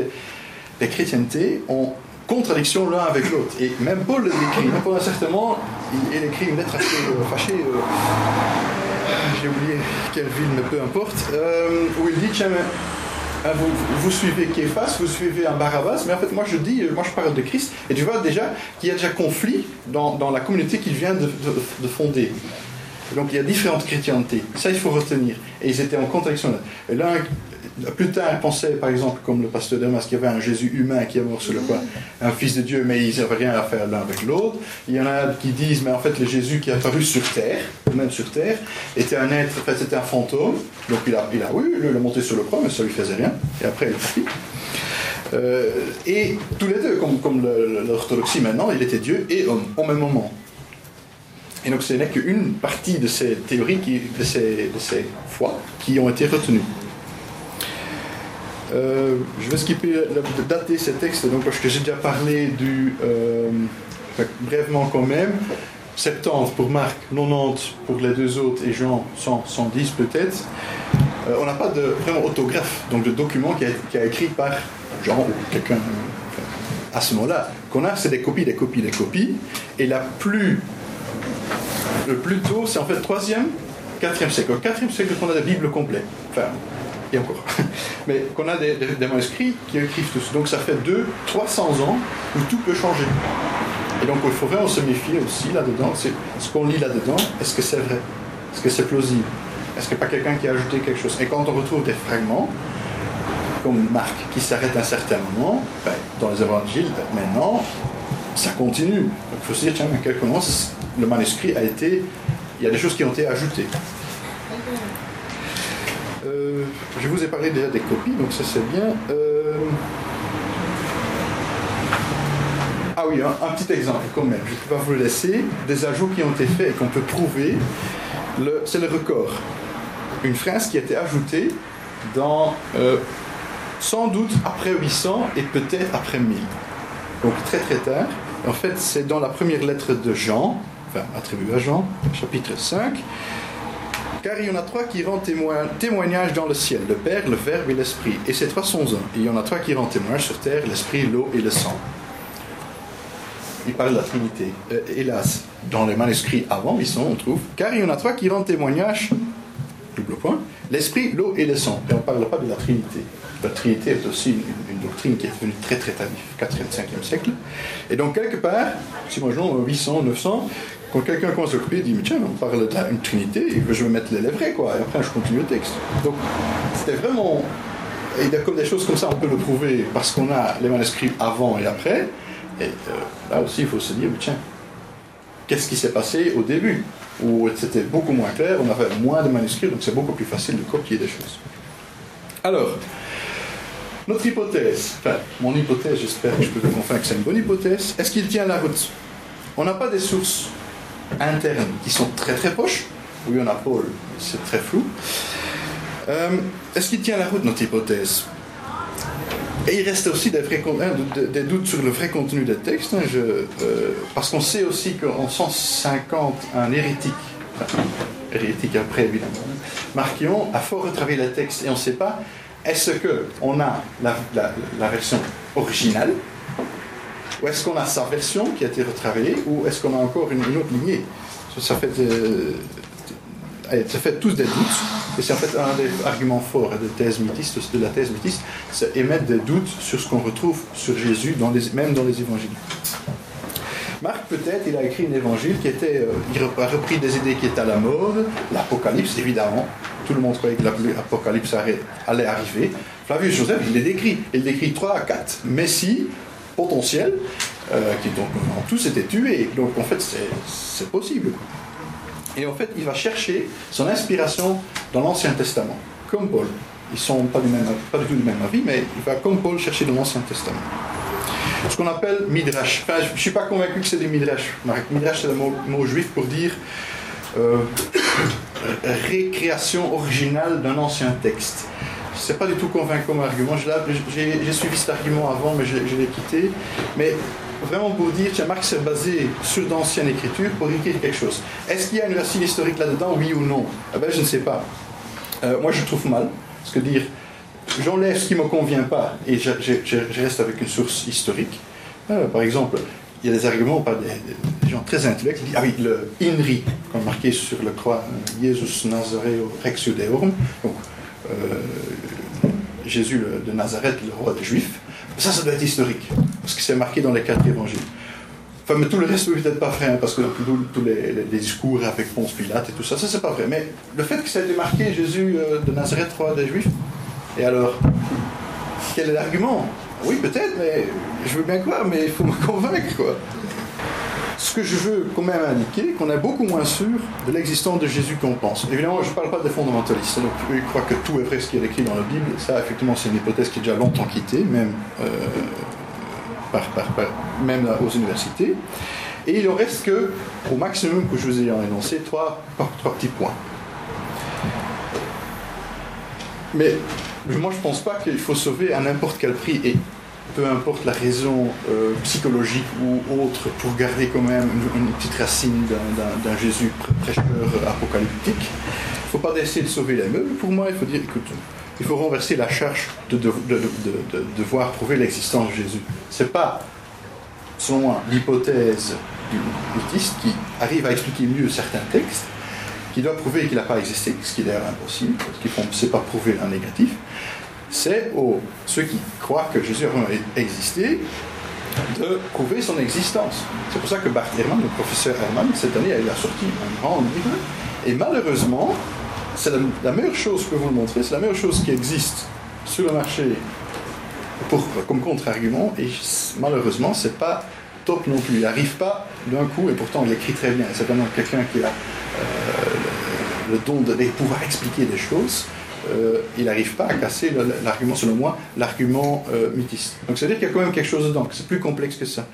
des, chrétientés en contradiction l'un avec l'autre. Et même Paul l'écrit, même pendant un certain moment, il, écrit une lettre assez euh, fâchée. Euh, j'ai oublié quelle ville, mais peu importe, où il dit tiens, vous, vous, suivez Képhas, vous suivez un Barabbas, mais en fait, moi je dis, moi je parle de Christ, et tu vois déjà qu'il y a déjà conflit dans, la communauté qu'il vient de, fonder. Donc il y a différentes chrétientés. Ça, il faut retenir. Et ils étaient en contradiction. Et l'un plus tard, ils pensaient, par exemple, comme le pasteur Damas, qu'il y avait un Jésus humain qui est mort sur le croix, un fils de Dieu, mais ils n'avaient rien à faire l'un avec l'autre. Il y en a qui disent, mais en fait, le Jésus qui est apparu sur terre, même sur terre, était un être, en fait, c'était un fantôme. Donc il a, il a, oui, il a monté sur le croix, mais ça lui faisait rien. Et après, il parti. Euh, et tous les deux, comme, comme l'orthodoxie maintenant, il était Dieu et homme au même moment. Et donc ce n'est qu'une partie de ces théories, de, ces, de ces foi, qui ont été retenues. Euh, je vais skipper, dater ces textes, donc, parce que j'ai déjà parlé du. Euh, brièvement quand même. 70 pour Marc, 90 pour les deux autres et Jean 100, 110 peut-être. Euh, on n'a pas de vraiment autographe, donc de document qui a, qui a écrit par Jean ou quelqu'un à ce moment-là. Qu'on a, c'est des copies, des copies, des copies. Et la plus. Le plus tôt, c'est en fait 3e, 4e siècle. Au 4e siècle qu'on a la Bible complète. Enfin, et encore. Mais qu'on a des, manuscrits qui écrivent tous. Donc ça fait 2, 300 ans où tout peut changer. Et donc il faut vraiment se méfier aussi là-dedans. Ce qu'on lit là-dedans, est-ce que c'est vrai? Est-ce que c'est plausible? Est-ce qu'il n'y a pas quelqu'un qui a ajouté quelque chose? Et quand on retrouve des fragments, comme Marc qui s'arrête à un certain moment, ben, dans les évangiles, ben, maintenant, ça continue. Il faut se dire, tiens, mais quel commence le manuscrit a été, il y a des choses qui ont été ajoutées. Euh, je vous ai parlé déjà des copies, donc ça c'est bien. Euh, ah oui, un, petit exemple quand même, je ne peux pas vous le laisser. Des ajouts qui ont été faits et qu'on peut prouver, c'est le record. Une phrase qui a été ajoutée dans, euh, sans doute après 800 et peut-être après 1000. Donc très très tard. En fait, c'est dans la première lettre de Jean, enfin attribuée à Jean, chapitre 5. Car il y en a trois qui rendent témoignage dans le ciel, le Père, le Verbe et l'Esprit. Et ces trois sont un. Il y en a trois qui rendent témoignage sur terre, l'Esprit, l'eau et le sang. Il parle de la Trinité. Euh, hélas, dans les manuscrits avant ils sont, on trouve, car il y en a trois qui rendent témoignage, double point, l'Esprit, l'eau et le sang. Et on ne parle pas de la Trinité. La Trinité est aussi une, doctrine qui est devenue très très tardive, 4e, 5e siècle. Et donc quelque part, si moi 800, 900, quand quelqu'un commence à couper, il dit, mais tiens, on parle d'une trinité, et je vais mettre les lèvres, quoi, et après je continue le texte. Donc, c'était vraiment... Et comme des choses comme ça, on peut le prouver parce qu'on a les manuscrits avant et après. Et euh, là aussi, il faut se dire, mais tiens, qu'est-ce qui s'est passé au début? Où c'était beaucoup moins clair, on avait moins de manuscrits, donc c'est beaucoup plus facile de copier des choses. Alors, notre hypothèse, enfin, mon hypothèse, j'espère que je peux vous convaincre que c'est une bonne hypothèse, est-ce qu'il tient la route? On n'a pas des sources internes qui sont très très proches. Oui, on a Paul, c'est très flou. Euh, est-ce qu'il tient la route, notre hypothèse? Et il reste aussi des, hein, des, doutes sur le vrai contenu des textes, hein, euh, parce qu'on sait aussi qu'en 150, un hérétique, hérétique après évidemment, Marquion a fort retravaillé les textes et on ne sait pas, est-ce qu'on a la, version originale? Ou est-ce qu'on a sa version qui a été retravaillée? Ou est-ce qu'on a encore une, autre lignée? Ça fait, euh, ça fait tous des doutes. Et c'est en fait un des arguments forts de, thèse mythiste, de la thèse mythiste, c'est émettre des doutes sur ce qu'on retrouve sur Jésus, même dans les évangiles. Marc, peut-être, il a écrit un évangile qui était. Euh, il a repris des idées qui étaient à la mode, l'Apocalypse, évidemment. Tout le monde croyait que l'Apocalypse allait arriver. Flavius Joseph, il les décrit. Il décrit 3 à 4 Messie, potentiel, euh, qui donc en tous étaient tués. Donc en fait, c'est possible. Et en fait, il va chercher son inspiration dans l'Ancien Testament, comme Paul. Ils sont pas du, même, pas du tout du même avis, mais il va comme Paul chercher dans l'Ancien Testament. Ce qu'on appelle midrash. je ne suis pas convaincu que c'est des midrash. Midrash, c'est le mot, juif pour dire euh, récréation originale d'un ancien texte c'est pas du tout convaincant comme argument. J'ai suivi cet argument avant, mais je, l'ai quitté. Mais vraiment pour dire, tiens, Marx s'est basé sur d'anciennes écritures pour écrire quelque chose. Est-ce qu'il y a une racine historique là-dedans, oui ou non? Eh ben, Je ne sais pas. Euh, moi, je trouve mal. Parce que dire, j'enlève ce qui ne me convient pas et je, reste avec une source historique. Euh, par exemple, il y a des arguments par des, gens très intellectuels Ah oui, le INRI, comme marqué sur le croix, Jesus Nazareo Rex. Donc, euh, Jésus de Nazareth, le roi des Juifs. Ça, ça doit être historique, parce que c'est marqué dans les quatre évangiles. Enfin, mais tout le reste, peut-être pas vrai, hein, parce que tous les, discours avec Ponce Pilate et tout ça, ça c'est pas vrai. Mais le fait que ça ait été marqué Jésus euh, de Nazareth, roi des Juifs, et alors, quel est l'argument? Oui, peut-être, mais je veux bien croire, mais il faut me convaincre, ce que je veux quand même indiquer, qu'on est beaucoup moins sûr de l'existence de Jésus qu'on pense. Évidemment, je ne parle pas des fondamentalistes. Donc, ils croient que tout est vrai ce qui est écrit dans la Bible. Ça, effectivement, c'est une hypothèse qui est déjà longtemps quittée, même, euh, même aux universités. Et il en reste que, au maximum que je vous ai énoncé, trois, trois petits points. Mais moi, je pense pas qu'il faut sauver à n'importe quel prix. Et peu importe la raison euh, psychologique ou autre, pour garder quand même une, petite racine d'un Jésus prêcheur apocalyptique. Il ne faut pas essayer de sauver les meubles. Pour moi, il faut dire, écoute, il faut renverser la charge de, de, de, devoir prouver l'existence de Jésus. Ce n'est pas, selon l'hypothèse du mythiste qui arrive à expliquer mieux certains textes, qui doit prouver qu'il n'a pas existé, ce qui est d'ailleurs impossible, parce qu'il ne sait pas prouver un négatif c'est aux ceux qui croient que Jésus a existé de prouver son existence. C'est pour ça que Bart Ehrman, le professeur Herman, cette année, il a sorti un grand livre. Et malheureusement, c'est la, meilleure chose, que vous le montrer, c'est la meilleure chose qui existe sur le marché pour, comme contre-argument. Et malheureusement, c'est pas top non plus. Il n'arrive pas d'un coup, et pourtant il écrit très bien. C'est vraiment quelqu'un qui a le don de, pouvoir expliquer des choses. Euh, il n'arrive pas à casser l'argument, selon moi, l'argument euh, mythiste. Donc c'est-à-dire qu'il y a quand même quelque chose dedans, que c'est plus complexe que ça.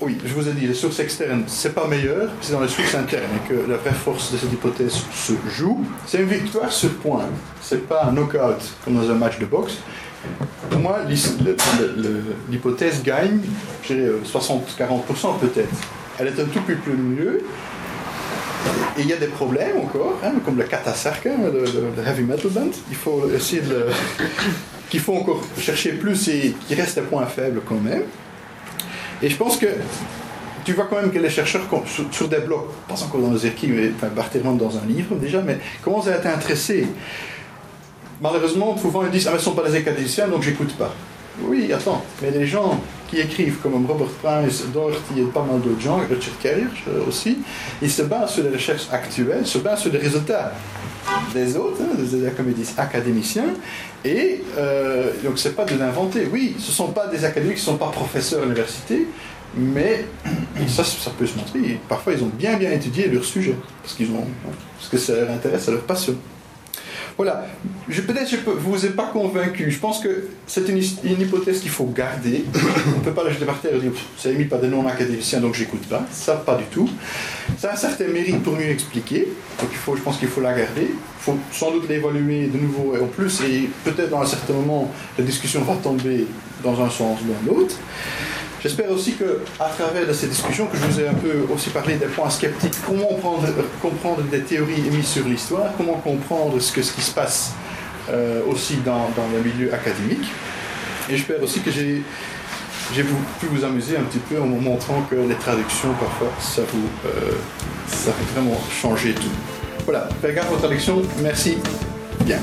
Oui, je vous ai dit, les sources externes, c'est pas meilleur, c'est dans les sources internes que la vraie force de cette hypothèse se joue. C'est une victoire sur point, c'est pas un knockout comme dans un match de boxe. Pour moi, l'hypothèse gagne, je 60-40% peut-être. Elle est un tout petit peu mieux, et il y a des problèmes encore, hein, comme le Katasarka, le, le, heavy metal band. Il faut essayer de qu'il faut encore chercher plus et qu'il reste des points faibles quand même. Et je pense que tu vois quand même que les chercheurs sur, des blocs, pas encore dans nos équipes, enfin rentre dans un livre déjà, mais commencent à être intéressés. Malheureusement, souvent ils disent Ah, mais ce ne sont pas des académiciens, donc j'écoute pas. Oui, attends, mais les gens qui écrivent comme Robert Price, Doherty et pas mal d'autres gens, Richard Carrier aussi, ils se basent sur les recherches actuelles, se basent sur les résultats des autres, hein, des académiciens, et euh, donc c'est pas de l'inventer. Oui, ce sont pas des académiques, ce sont pas professeurs à l'université, mais ça, ça peut se montrer. Parfois, ils ont bien bien étudié leur sujet parce qu'ils ont, parce que ça leur intéresse, ça leur passionne. Voilà. Peut-être je ne vous ai pas convaincu. Je pense que c'est une, hypothèse qu'il faut garder. On ne peut pas la jeter par terre et dire c'est émis par des non-académiciens donc j'écoute pas. Ça, pas du tout. Ça a un certain mérite pour mieux expliquer. Donc il faut, je pense qu'il faut la garder. Il faut sans doute l'évaluer de nouveau et en plus. Et peut-être dans un certain moment, la discussion va tomber dans un sens ou dans l'autre. J'espère aussi que, à travers de ces discussions, que je vous ai un peu aussi parlé des points sceptiques, comment comprendre, des théories émises sur l'histoire, comment comprendre ce, que, qui se passe euh, aussi dans, le milieu académique? Et j'espère aussi que j'ai pu vous amuser un petit peu en vous montrant que les traductions, parfois, ça vous euh, peut vraiment changer tout. Voilà, gaffe aux traductions. Merci. Bien.